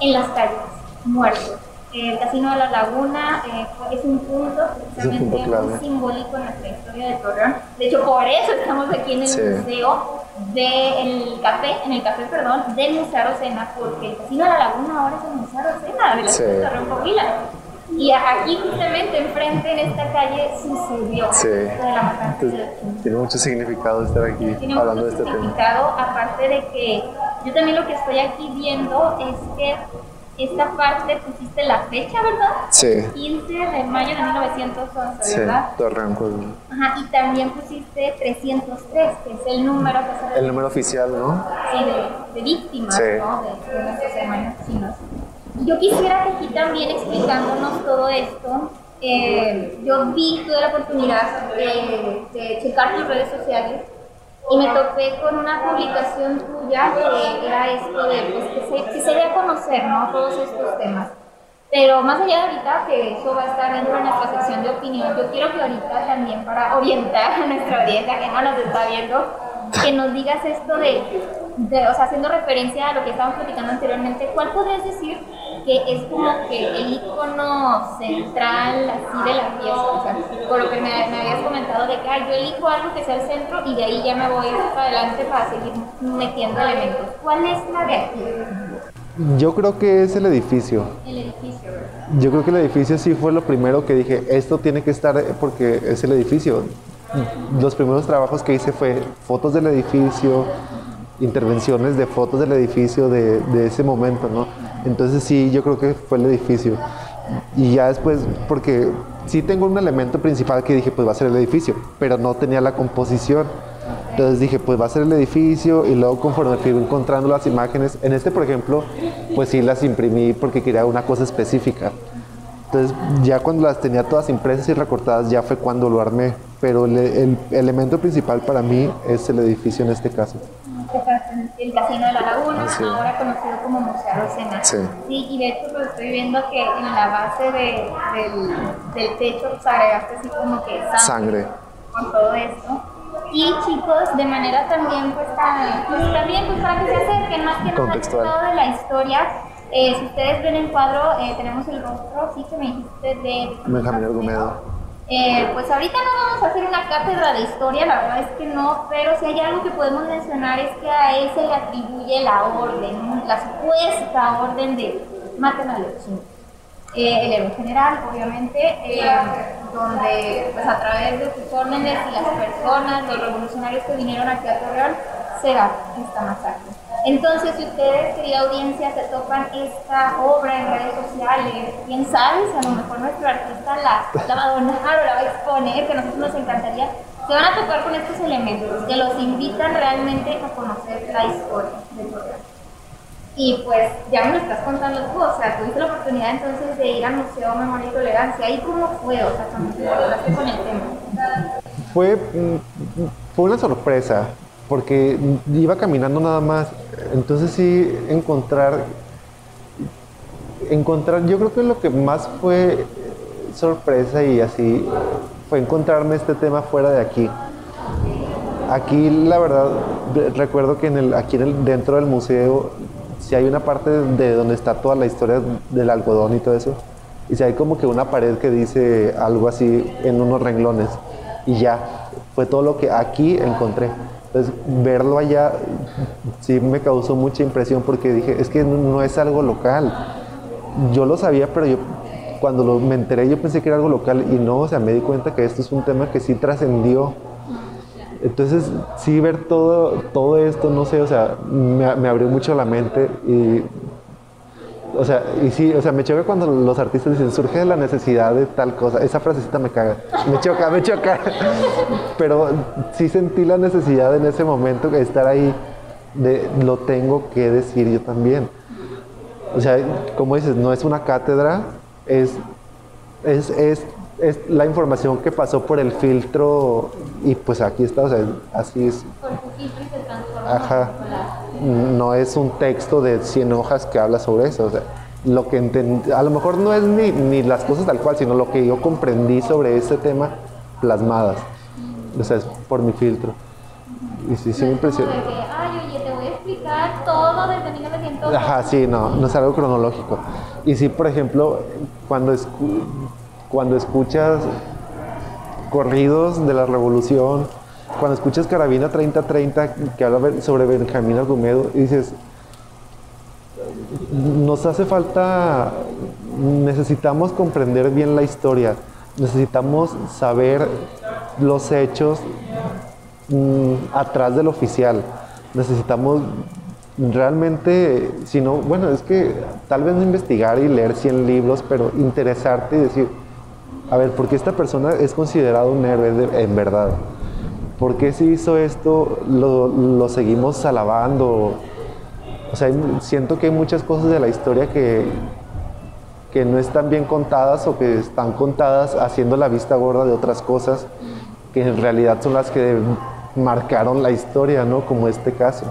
en las calles, muertos el Casino de la Laguna eh, es un punto precisamente muy simbólico en nuestra historia de Torreón. De hecho, por eso estamos aquí en el museo del café, en el café, perdón, del Museo Arocena, porque el Casino de la Laguna ahora es el Museo Arocena de la ciudad de Torreón Coahuila. Y aquí justamente enfrente en esta calle sucedió sí. de la matanza Tiene mucho significado estar aquí hablando de este significado, tema. Aparte de que Yo también lo que estoy aquí viendo es que esta parte pusiste la fecha, ¿verdad? Sí. 15 de mayo de 1911, Sí, ¿verdad? Torreón, Ajá, y también pusiste 303, que es el número que se El número oficial, ¿no? sí, de, de víctimas, Sí. ¿no? De, de nuestros hermanos chinos. Yo quisiera que aquí también explicándonos todo esto, eh, yo vi, tuve la oportunidad de, de checar tus redes sociales y me topé con una publicación tuya que era esto de pues, que, se, que se dé a conocer ¿no? todos estos temas. Pero más allá de ahorita, que eso va a estar dentro de nuestra sección de opinión, yo quiero que ahorita también para orientar a nuestra audiencia que no nos está viendo, que nos digas esto de, de, o sea, haciendo referencia a lo que estábamos platicando anteriormente, ¿cuál podrías decir que es como que el icono central así de la fiesta? O sea, por lo que me, me habías comentado de que "Ay, yo elijo algo que sea el centro y de ahí ya me voy para adelante para seguir metiendo elementos. ¿Cuál es la de aquí? Yo creo que es el edificio. El edificio, ¿verdad? Yo creo que el edificio sí fue lo primero que dije, esto tiene que estar eh, porque es el edificio. Los primeros trabajos que hice fue fotos del edificio, intervenciones de fotos del edificio de, de ese momento, ¿no? Entonces sí, yo creo que fue el edificio. Y ya después, porque sí tengo un elemento principal que dije, pues va a ser el edificio, pero no tenía la composición. Entonces dije, pues va a ser el edificio y luego conforme fui encontrando las imágenes, en este por ejemplo, pues sí las imprimí porque quería una cosa específica. Entonces ya cuando las tenía todas impresas y recortadas ya fue cuando lo armé, pero el, el elemento principal para mí es el edificio en este caso. El Casino de la Laguna, Sí. ahora conocido como Museo Rosena. Sí. Sí, y de hecho pues, estoy viendo que en la base de- del, del techo pues, agregaste así como que sangre, Sangre. con todo esto. Y chicos, de manera también pues, tan- pues, también pues, para que se acerquen más que nada de la historia. Eh, si ustedes ven el cuadro, eh, tenemos el rostro, sí que me dijiste de Benjamín Argumedo. Eh, pues ahorita no vamos a hacer una cátedra de historia, la verdad es que no, pero si hay algo que podemos mencionar es que a él se le atribuye la orden, la supuesta orden de maten a los. Eh, general, obviamente, eh, donde pues a través de sus órdenes y las personas, los revolucionarios que vinieron aquí a Torreón, se da esta masacre. Entonces, si ustedes, querida audiencia, se topan esta obra en redes sociales, quién sabe, si a lo mejor nuestro artista la, la va a donar o la va a exponer, que a nosotros nos encantaría, se van a topar con estos elementos que los invitan realmente a conocer la historia del programa. Y pues ya me lo estás contando tú, o sea, tuviste la oportunidad entonces de ir al Museo Memoria y Tolerancia. ¿Y cómo fue? O sea, cuando te involucraste con el tema. Fue, mm, fue una sorpresa, porque iba caminando nada más. Entonces sí, encontrar, encontrar, yo creo que lo que más fue sorpresa y así fue encontrarme este tema fuera de aquí. Aquí, la verdad, recuerdo que en el, aquí en el, dentro del museo, si hay una parte de donde está toda la historia del algodón y todo eso, y si hay como que una pared que dice algo así en unos renglones, y ya, fue todo lo que aquí encontré. Entonces, verlo allá sí me causó mucha impresión porque dije, es que no- es algo local. Yo lo sabía, pero yo cuando lo, me enteré yo pensé que era algo local y no, o sea, me di cuenta que esto es un tema que sí trascendió entonces, sí ver todo, todo esto, no sé, o sea, me, me abrió mucho la mente y, o sea, y sí, o sea, me choca cuando los artistas dicen, surge de la necesidad de tal cosa. Esa frasecita me caga, me choca, me choca. Pero sí sentí la necesidad en ese momento de estar ahí, de lo tengo que decir yo también. O sea, como dices, no es una cátedra, es, es, es, es la información que pasó por el filtro y pues aquí está, o sea, así es. Por tu filtro y se transforma Ajá. en. No es un texto de 100 hojas que habla sobre eso, o sea, lo que enten- a lo mejor no es ni, ni las cosas tal cual, sino lo que yo comprendí sobre ese tema plasmadas. O sea, es por mi filtro. Y sí, sí me No que, ay, oye, te voy a explicar todo desde 1900. Ajá, sí, no, no es algo cronológico. Y sí, por ejemplo, cuando, escu- cuando escuchas corridos de la revolución, cuando escuchas Carabina 3030 que habla sobre Benjamín Argumedo, dices, nos hace falta, necesitamos comprender bien la historia, necesitamos saber los hechos mm, atrás del oficial. Necesitamos realmente, si no, bueno, es que tal vez no investigar y leer 100 libros, pero interesarte y decir, a ver, ¿por qué esta persona es considerado un héroe en verdad? ¿Por qué si hizo esto lo, lo seguimos alabando? O sea, siento que hay muchas cosas de la historia que, que no están bien contadas o que están contadas haciendo la vista gorda de otras cosas que en realidad son las que marcaron la historia, ¿no? Como este caso.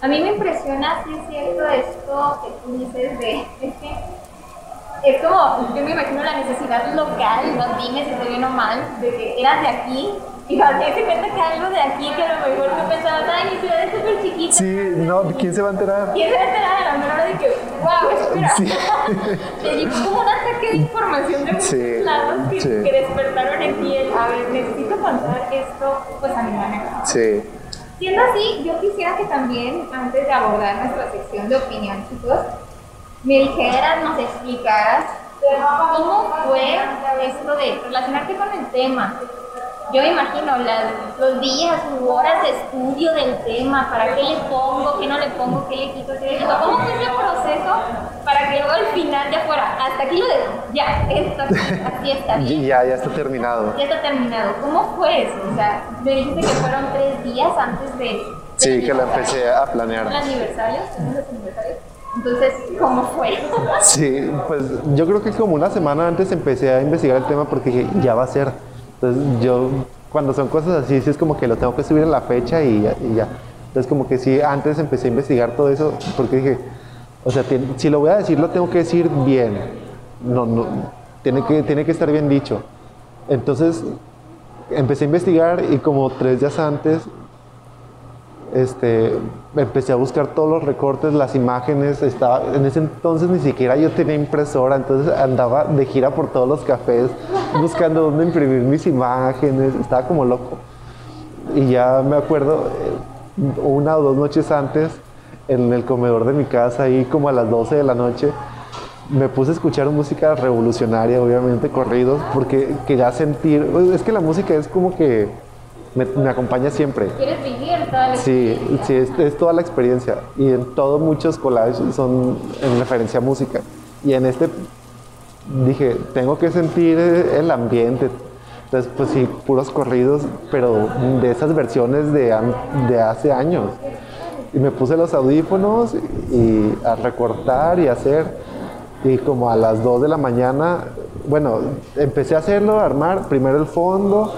A mí me impresiona, sí es cierto, esto que tú dices de, es como, yo me imagino la necesidad local, no dime si estoy bien o mal, de que eras de aquí y cuando te cuenta que algo de aquí que a lo mejor tú pensabas, ay, mi ciudad es súper chiquita. Sí, no, ¿quién se va a enterar? Y esa era a la menor de que, wow, espera. Sí. Te llegó como un ataque de información de muchos Sí, lados que, sí. que despertaron en ti el, a ver, necesito contar esto, pues a mi manera. Sí. Siendo así, yo quisiera que también, antes de abordar nuestra sección de opinión, chicos, me dijeras, nos explicaras cómo fue esto de relacionarte con el tema. Yo me imagino las- los días u horas de estudio del tema, para qué le pongo, qué no le pongo, qué le quito, qué le quito. ¿Cómo fue ese proceso para que luego al final ya fuera, hasta aquí lo dejo, ya, esto, así está bien. Ya, ya está terminado. Ya está terminado. ¿Cómo fue eso? O sea, me dijiste que fueron tres días antes de. Sí, del que la aniversario. empecé a planear. ¿El aniversario? ¿Son los aniversarios? Entonces, ¿cómo fue? Sí, pues yo creo que como una semana antes empecé a investigar el tema porque dije, ya va a ser. Entonces yo, cuando son cosas así, sí es como que lo tengo que subir en la fecha y ya. y ya. Entonces como que sí, antes empecé a investigar todo eso porque dije, o sea, si lo voy a decir, lo tengo que decir bien. No, no, tiene que, tiene que estar bien dicho. Entonces empecé a investigar y como tres días antes este, empecé a buscar todos los recortes, las imágenes, estaba, en ese entonces ni siquiera yo tenía impresora, entonces andaba de gira por todos los cafés buscando dónde imprimir mis imágenes, estaba como loco. Y ya me acuerdo, eh, una o dos noches antes, en el comedor de mi casa, ahí como a las 12 de la noche, me puse a escuchar música revolucionaria, obviamente, corridos, porque quería sentir, es que la música es como que me, me acompaña siempre. ¿Quieres vivir toda la Sí, experiencia? sí, es, es toda la experiencia. Y en todo muchos collages son en referencia a música. Y en este dije, tengo que sentir el ambiente. Entonces, pues sí, puros corridos, pero de esas versiones de, de hace años. Y me puse los audífonos y a recortar y hacer. Y como a las 2 de la mañana, bueno, empecé a hacerlo, a armar primero el fondo,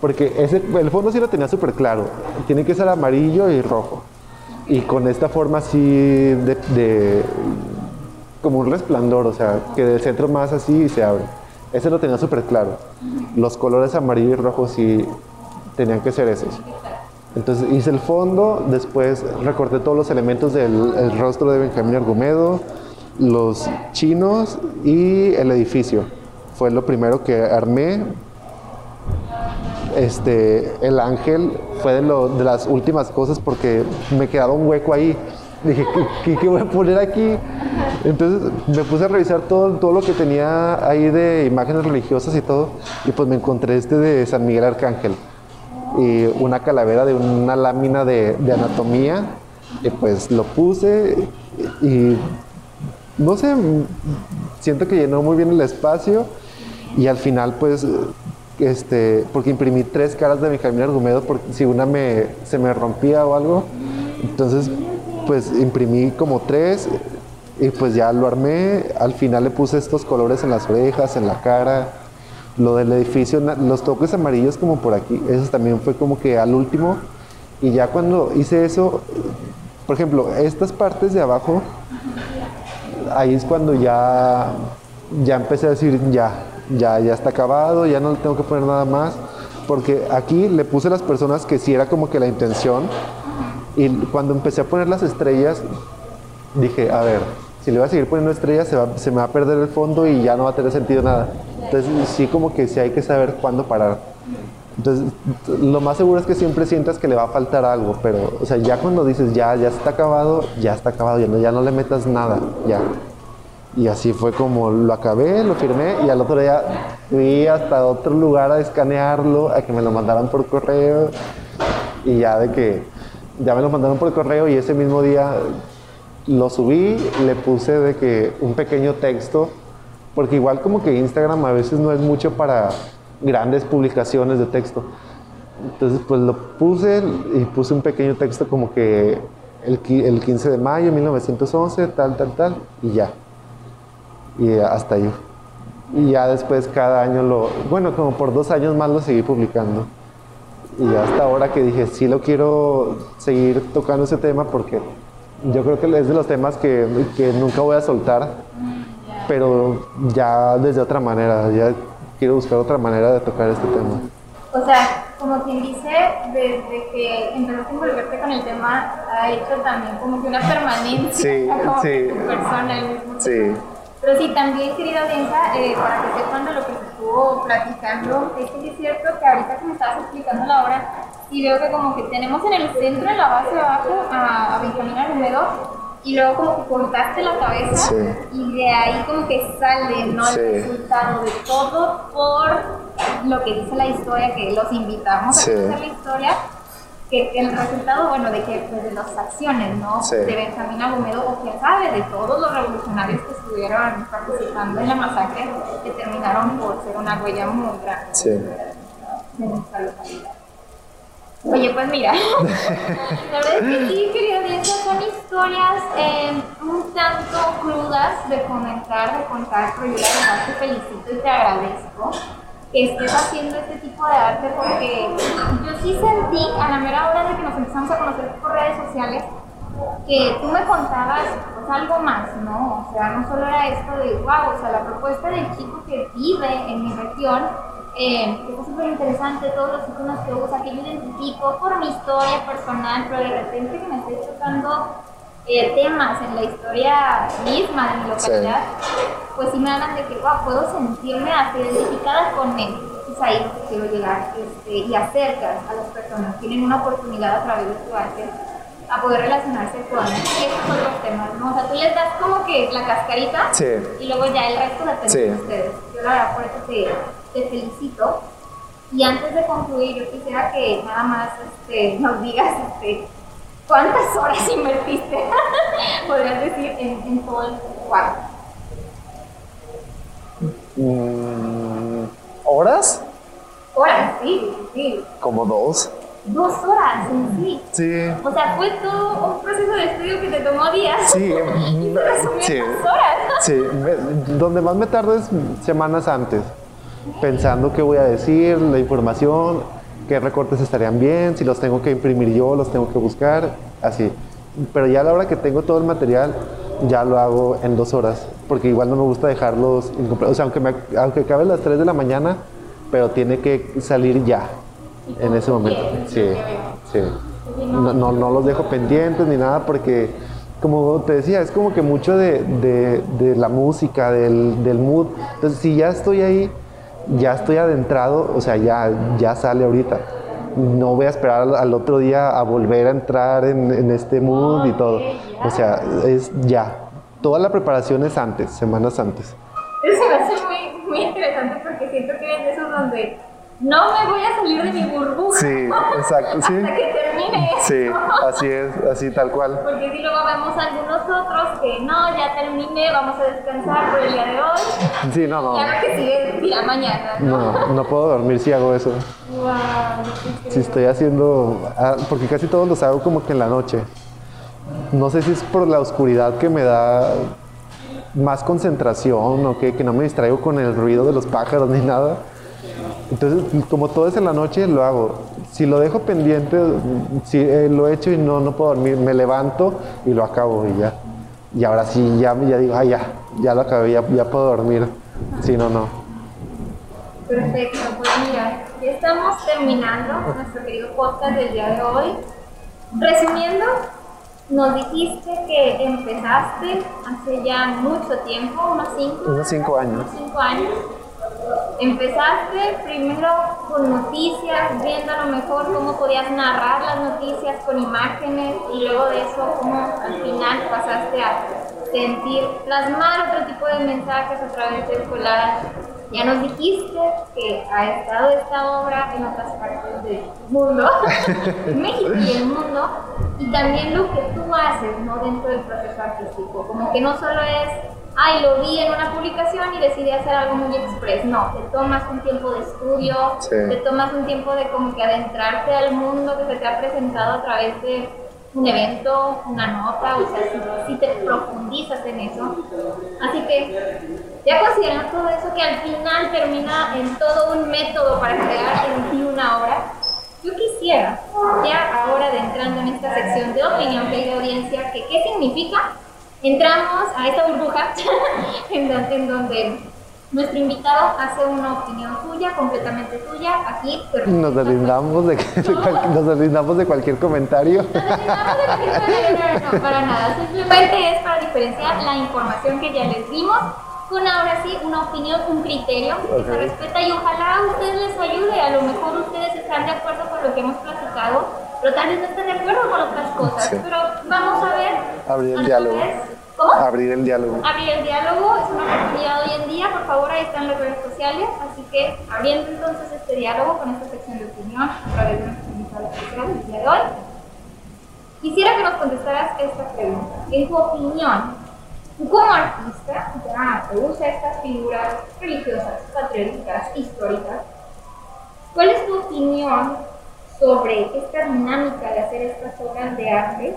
porque ese, el fondo sí lo tenía súper claro. Tiene que ser amarillo y rojo. Y con esta forma así de, como un resplandor, o sea, que del centro más así se abre. Ese lo tenía súper claro. Los colores amarillo y rojo sí tenían que ser esos. Entonces hice el fondo, después recorté todos los elementos del el rostro de Benjamín Argumedo, los chinos y el edificio. Fue lo primero que armé. Este, el ángel fue de, las últimas cosas porque me quedaba un hueco ahí. Dije, ¿qué, voy a poner aquí? Entonces me puse a revisar todo, todo lo que tenía ahí de imágenes religiosas y todo. Y pues me encontré este de San Miguel Arcángel y una calavera de una lámina de, anatomía. Y pues lo puse y no sé, siento que llenó muy bien el espacio y al final pues, este, porque imprimí tres caras de Benjamín Argumedo porque si una me, se me rompía o algo, entonces pues imprimí como tres y pues ya lo armé, al final le puse estos colores en las orejas, en la cara, lo del edificio, los toques amarillos como por aquí, eso también fue como que al último. Y ya cuando hice eso, por ejemplo, estas partes de abajo, ahí es cuando ya, ya empecé a decir, ya, ya, ya está acabado, ya no le tengo que poner nada más, porque aquí le puse las personas que sí era como que la intención, y cuando empecé a poner las estrellas, dije, a ver, si le voy a seguir poniendo estrellas, se, va- se me va a perder el fondo y ya no va a tener sentido nada. Entonces, sí como que sí hay que saber cuándo parar. Entonces, lo más seguro es que siempre sientas que le va a faltar algo, pero, o sea, ya cuando dices, ya, ya está acabado, ya está acabado, ya no, ya no le metas nada, ya. Y así fue como lo acabé, lo firmé y al otro día fui hasta otro lugar a escanearlo, a que me lo mandaran por correo y ya de que Ya me lo mandaron por correo y ese mismo día lo subí, le puse de que un pequeño texto, porque igual como que Instagram a veces no es mucho para grandes publicaciones de texto. Entonces pues lo puse y puse un pequeño texto como que el, el 15 de mayo de 1911, tal, tal, tal, y ya. Y hasta ahí. Y ya después cada año lo, bueno, como por dos años más lo seguí publicando. Y hasta ahora que dije, sí lo quiero seguir tocando ese tema porque yo creo que es de los temas que, que nunca voy a soltar, pero ya desde otra manera, ya quiero buscar otra manera de tocar este tema. O sea, como quien dice, desde que empezaste a envolverte con el tema, ha hecho también como que una permanencia Sí, como sí. que tu persona, mismo Sí. Pero sí, también, querida audiencia, eh, para que sepan de lo que se estuvo platicando, es que sí es cierto que ahorita que me estabas explicando la obra, y veo que como que tenemos en el centro, en la base de abajo, a, a Benjamín y luego como que cortaste la cabeza, Sí. y de ahí como que sale, ¿no? Sí. El resultado de todo por lo que dice la historia, que los invitamos Sí. a conocer la historia, que, el resultado, bueno, de que pues, de las acciones, ¿no? Sí. De Benjamín Agomero, o quién sabe, de todos los revolucionarios que estuvieron participando en la masacre, que terminaron por ser una huella muy grande Sí. de nuestra localidad. Oye, pues mira, la verdad es que sí, querida audiencia, son historias eh, un tanto crudas de comentar, de contar, pero yo la verdad te felicito y te agradezco que estés haciendo este tipo de arte porque yo sí sentí a la mera hora de que nos empezamos a conocer por redes sociales que tú me contabas pues, algo más, ¿no? O sea, no solo era esto de, wow, o sea, la propuesta del chico que vive en mi región, eh, súper interesante, todos los iconos que usa, que yo identifico por mi historia personal, pero de repente que me estoy tocando eh, temas en la historia misma de mi localidad, pues sí me hablan de que, wow, puedo sentirme hasta identificada con él. Es ahí lo que quiero llegar este, y acercas a las personas, tienen una oportunidad a través de tu arte a poder relacionarse con estos otros temas, ¿no? O sea, tú les das como que la cascarita Sí. y luego ya el resto depende Sí. de ustedes. Yo la verdad por eso te, te felicito. Y antes de concluir, yo quisiera que nada más este, nos digas este, cuántas horas invertiste, podrías decir, en, en todo el cuadro. Mm, ¿Horas? Horas, sí, sí. Como dos. Dos horas sí. Sí. O sea, fue todo un proceso de estudio que te tomó días. Sí, y te resumió sí. dos horas. Sí, me- donde más me tardo es semanas antes, pensando qué voy a decir, la información, qué recortes estarían bien, si los tengo que imprimir yo, los tengo que buscar, así. Pero ya a la hora que tengo todo el material, ya lo hago en dos horas, porque igual no me gusta dejarlos incompletos. O sea, aunque, me, aunque acabe a las 3 de la mañana, pero tiene que salir ya, en ese momento. Sí, sí. No, no, no los dejo pendientes ni nada porque, como te decía, es como que mucho de, de- de la música, del, del mood. Entonces, si ya estoy ahí, ya estoy adentrado, o sea, ya, ya sale ahorita. No voy a esperar al, otro día a volver a entrar en, en este mood y todo. O sea, es ya. Toda la preparación es antes, semanas antes. Eso me hace muy, muy interesante porque siento que es de esos donde no me voy a salir de mi burbuja. Sí, exacto, sí. Hasta que Sí, así es, así tal cual. Porque si luego vemos algunos otros que no, ya terminé, vamos a descansar por el día de hoy. Sí, no, no. Lo que sigue mañana, ¿no? No, no puedo dormir si hago eso. Wow. Si estoy haciendo, ah, porque casi todos los hago como que en la noche. No sé si es por la oscuridad que me da más concentración o que, que no me distraigo con el ruido de los pájaros ni nada. Entonces, como todo es en la noche, lo hago. Si lo dejo pendiente, si eh, lo he hecho y no, no puedo dormir, me levanto y lo acabo y ya. Y ahora sí, ya, ya digo, ah, ya, ya lo acabé, ya, ya puedo dormir. Si no, no. Perfecto, pues mira, ya estamos terminando nuestro querido podcast del día de hoy. Resumiendo, nos dijiste que empezaste hace ya mucho tiempo, unos cinco, Unos cinco años. unos cinco años. Empezaste primero con noticias, viendo a lo mejor cómo podías narrar las noticias con imágenes y luego de eso cómo al final pasaste a sentir, plasmar otro tipo de mensajes a través del collage. Ya nos dijiste que ha estado esta obra en otras partes del mundo, México y el mundo, y también lo que tú haces ¿no? dentro del proceso artístico. Como que no solo es, ay, lo vi en una publicación y decidí hacer algo muy express. No, te tomas un tiempo de estudio, te tomas un tiempo de como que adentrarte al mundo que se te ha presentado a través de un evento, una nota, o sea, si, te profundizas en eso. Así que ya considerando todo eso que al final termina en todo un método para crear en ti una obra, yo quisiera, ya ahora adentrando en esta sección de opinión que hay de audiencia, que qué significa, entramos a esta burbuja en donde nuestro invitado hace una opinión suya, completamente tuya, aquí. Nos deslindamos de, nos deslindamos de cualquier comentario. Nos deslindamos de cualquier comentario, no, no, para nada. Simplemente es para diferenciar la información que ya les dimos con ahora sí una opinión, un criterio que se respeta y ojalá a ustedes les ayude. A lo mejor ustedes están de acuerdo con lo que hemos platicado, pero tal vez no estén de acuerdo con otras cosas. Pero vamos a ver. Abrir el diálogo. ¿Cómo? Abrir el diálogo. Abrir el diálogo es una oportunidad hoy en día. Por favor, ahí están las redes sociales. Así que abriendo entonces este diálogo con esta sección de opinión a través de nuestra invitada especial el día de hoy. Quisiera que nos contestaras esta pregunta. En tu opinión, tú como artista, ya te usa estas figuras religiosas, patrióticas, históricas, ¿cuál es tu opinión sobre esta dinámica de hacer estas obras de arte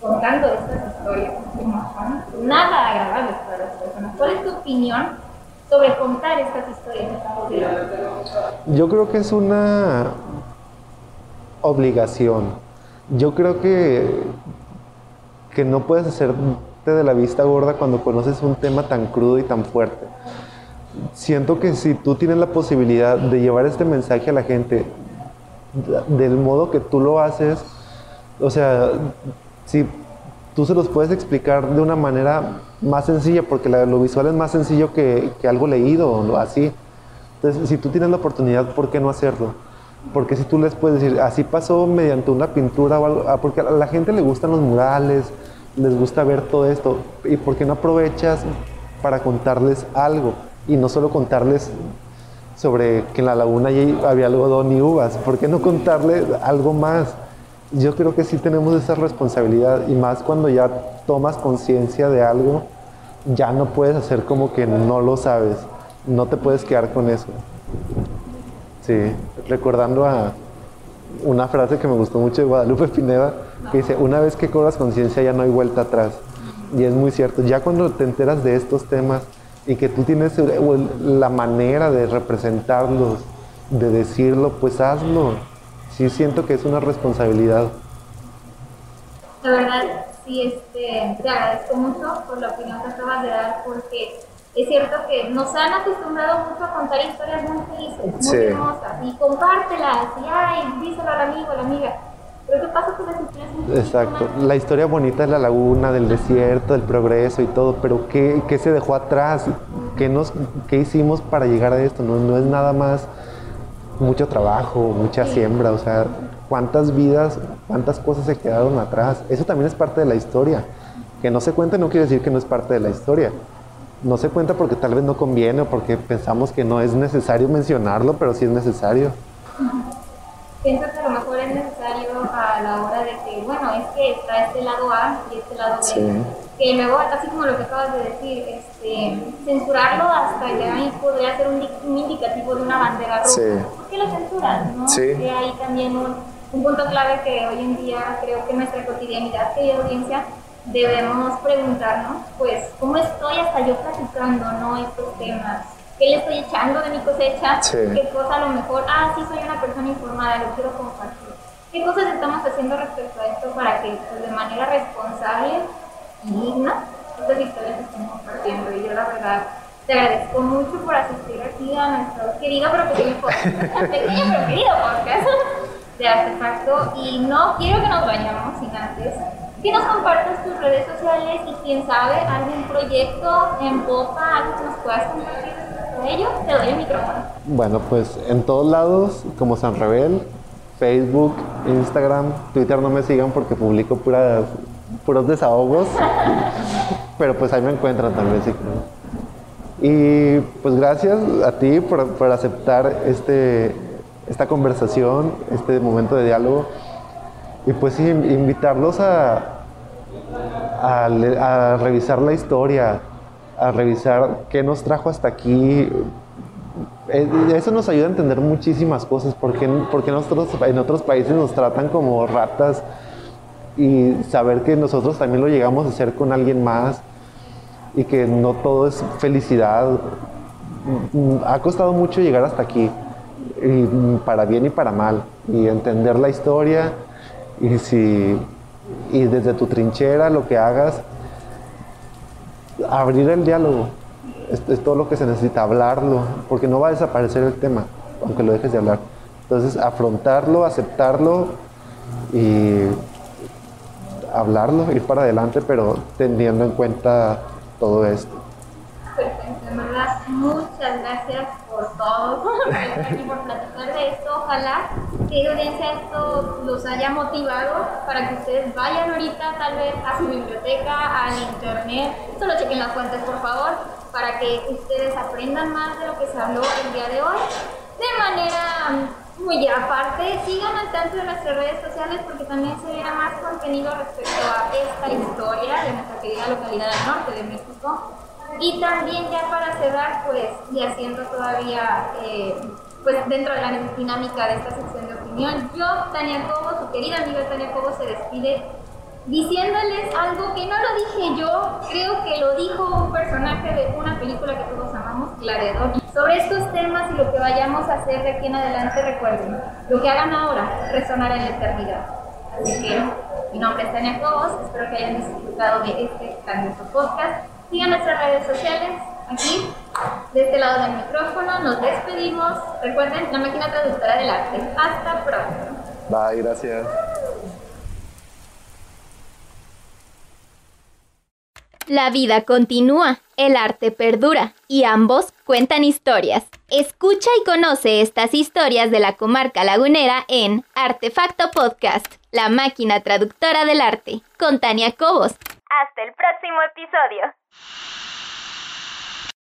contando estas historias que no son nada agradables para las personas. ¿Cuál es tu opinión sobre contar estas historias? Yo creo que es una obligación. Yo creo que, que no puedes hacerte de la vista gorda cuando conoces un tema tan crudo y tan fuerte. Siento que si tú tienes la posibilidad de llevar este mensaje a la gente del modo que tú lo haces, o sea, si tú se los puedes explicar de una manera más sencilla, porque lo visual es más sencillo que, algo leído o así. Entonces, si tú tienes la oportunidad, ¿por qué no hacerlo? Porque si tú les puedes decir, así pasó mediante una pintura o algo, ah, porque a la gente le gustan los murales, les gusta ver todo esto, ¿y por qué no aprovechas para contarles algo? Y no solo contarles sobre que en la laguna había algodón y uvas, ¿por qué no contarles algo más? yo creo que sí tenemos esa responsabilidad y más cuando ya tomas conciencia de algo, ya no puedes hacer como que no lo sabes, no te puedes quedar con eso. Sí, recordando a una frase que me gustó mucho de Guadalupe Pineda, que dice, una vez que cobras conciencia ya no hay vuelta atrás. Y es muy cierto, ya cuando te enteras de estos temas y que tú tienes la manera de representarlos, de decirlo, pues hazlo sí siento que es una responsabilidad. La verdad, sí, este, te agradezco mucho por la opinión que acabas de dar, porque es cierto que nos han acostumbrado mucho a contar historias muy felices, muy hermosas, y compártelas, y ay, díselo al amigo, a la amiga. Pero ¿qué pasa con las historias Exacto, la historia bonita de la laguna, del desierto, del progreso y todo, pero ¿qué, qué se dejó atrás? ¿Qué, nos, ¿Qué hicimos para llegar a esto? No, no es nada más mucho trabajo, mucha siembra, o sea, cuántas vidas, cuántas cosas se quedaron atrás. Eso también es parte de la historia. Que no se cuenta no quiere decir que no es parte de la historia. No se cuenta porque tal vez no conviene o porque pensamos que no es necesario mencionarlo, pero sí es necesario. Pienso que a lo mejor es necesario a la hora de que, bueno, es que está este lado A y este lado B que luego, así como lo que acabas de decir, este, censurarlo hasta ya podría ser un, indicativo de una bandera roja. ¿Por qué lo censuras? ¿no? Sí. Que hay también un, un, punto clave que hoy en día creo que nuestra cotidianidad, querida audiencia, debemos preguntarnos, pues, ¿cómo estoy hasta yo platicando ¿no? estos temas? ¿Qué le estoy echando de mi cosecha? ¿Qué cosa a lo mejor, ah, sí soy una persona informada, lo quiero compartir? ¿Qué cosas estamos haciendo respecto a esto para que pues, de manera responsable digna estas historias que están compartiendo. Y yo la verdad te agradezco mucho por asistir aquí a nuestro querido pero pequeño podcast, pequeño pero querido podcast de Artefacto. Y no quiero que nos vayamos sin antes que nos compartas tus redes sociales y quién sabe, algún proyecto en boca, algo que nos puedas compartir de ello. Te doy el micrófono. Bueno, pues en todos lados, como San Rebel, Facebook, Instagram, Twitter no me sigan porque publico puras puros desahogos. Pero pues ahí me encuentran también, sí. Y pues gracias a ti por, aceptar este, esta conversación, este momento de diálogo. Y pues invitarlos a, a, revisar la historia, a revisar qué nos trajo hasta aquí. Eh, eso nos ayuda a entender muchísimas cosas, porque, porque nosotros en otros países nos tratan como ratas y saber que nosotros también lo llegamos a hacer con alguien más y que no todo es felicidad. Ha costado mucho llegar hasta aquí, para bien y para mal, y entender la historia y si y desde tu trinchera lo que hagas, abrir el diálogo. Es, todo lo que se necesita, hablarlo, porque no va a desaparecer el tema, aunque lo dejes de hablar. Entonces, afrontarlo, aceptarlo y hablarlo, ir para adelante, pero teniendo en cuenta todo esto. Perfecto, verdad, muchas gracias por todo, por platicar de esto. Ojalá que audiencia esto los haya motivado para que ustedes vayan ahorita tal vez a su biblioteca, al internet, solo chequen las fuentes por favor, para que ustedes aprendan más de lo que se habló el día de hoy. De manera muy aparte, sigan al tanto de nuestras redes sociales porque también se verá más contenido respecto a esta historia de nuestra querida localidad del norte de México. Y también ya para cerrar, pues, y haciendo todavía, eh, pues dentro de la dinámica de esta sección de opinión, yo, Tania Cobo, su querida amiga Tania Cobo, se despide diciéndoles algo que no lo dije yo, creo que lo dijo un personaje de una película que todos amamos, Claredor. Sobre estos temas y lo que vayamos a hacer de aquí en adelante, recuerden, lo que hagan ahora resonará en la eternidad. Así que mi nombre es Tania Cobos, espero que hayan disfrutado de este grandioso podcast. Sigan nuestras redes sociales, aquí, de este lado del micrófono, nos despedimos. Recuerden, la máquina traductora del arte. Hasta pronto. Bye, gracias. La vida continúa, el arte perdura y ambos cuentan historias. Escucha y conoce estas historias de la comarca lagunera en Artefacto Podcast, la máquina traductora del arte, con Tania Cobos. Hasta el próximo episodio.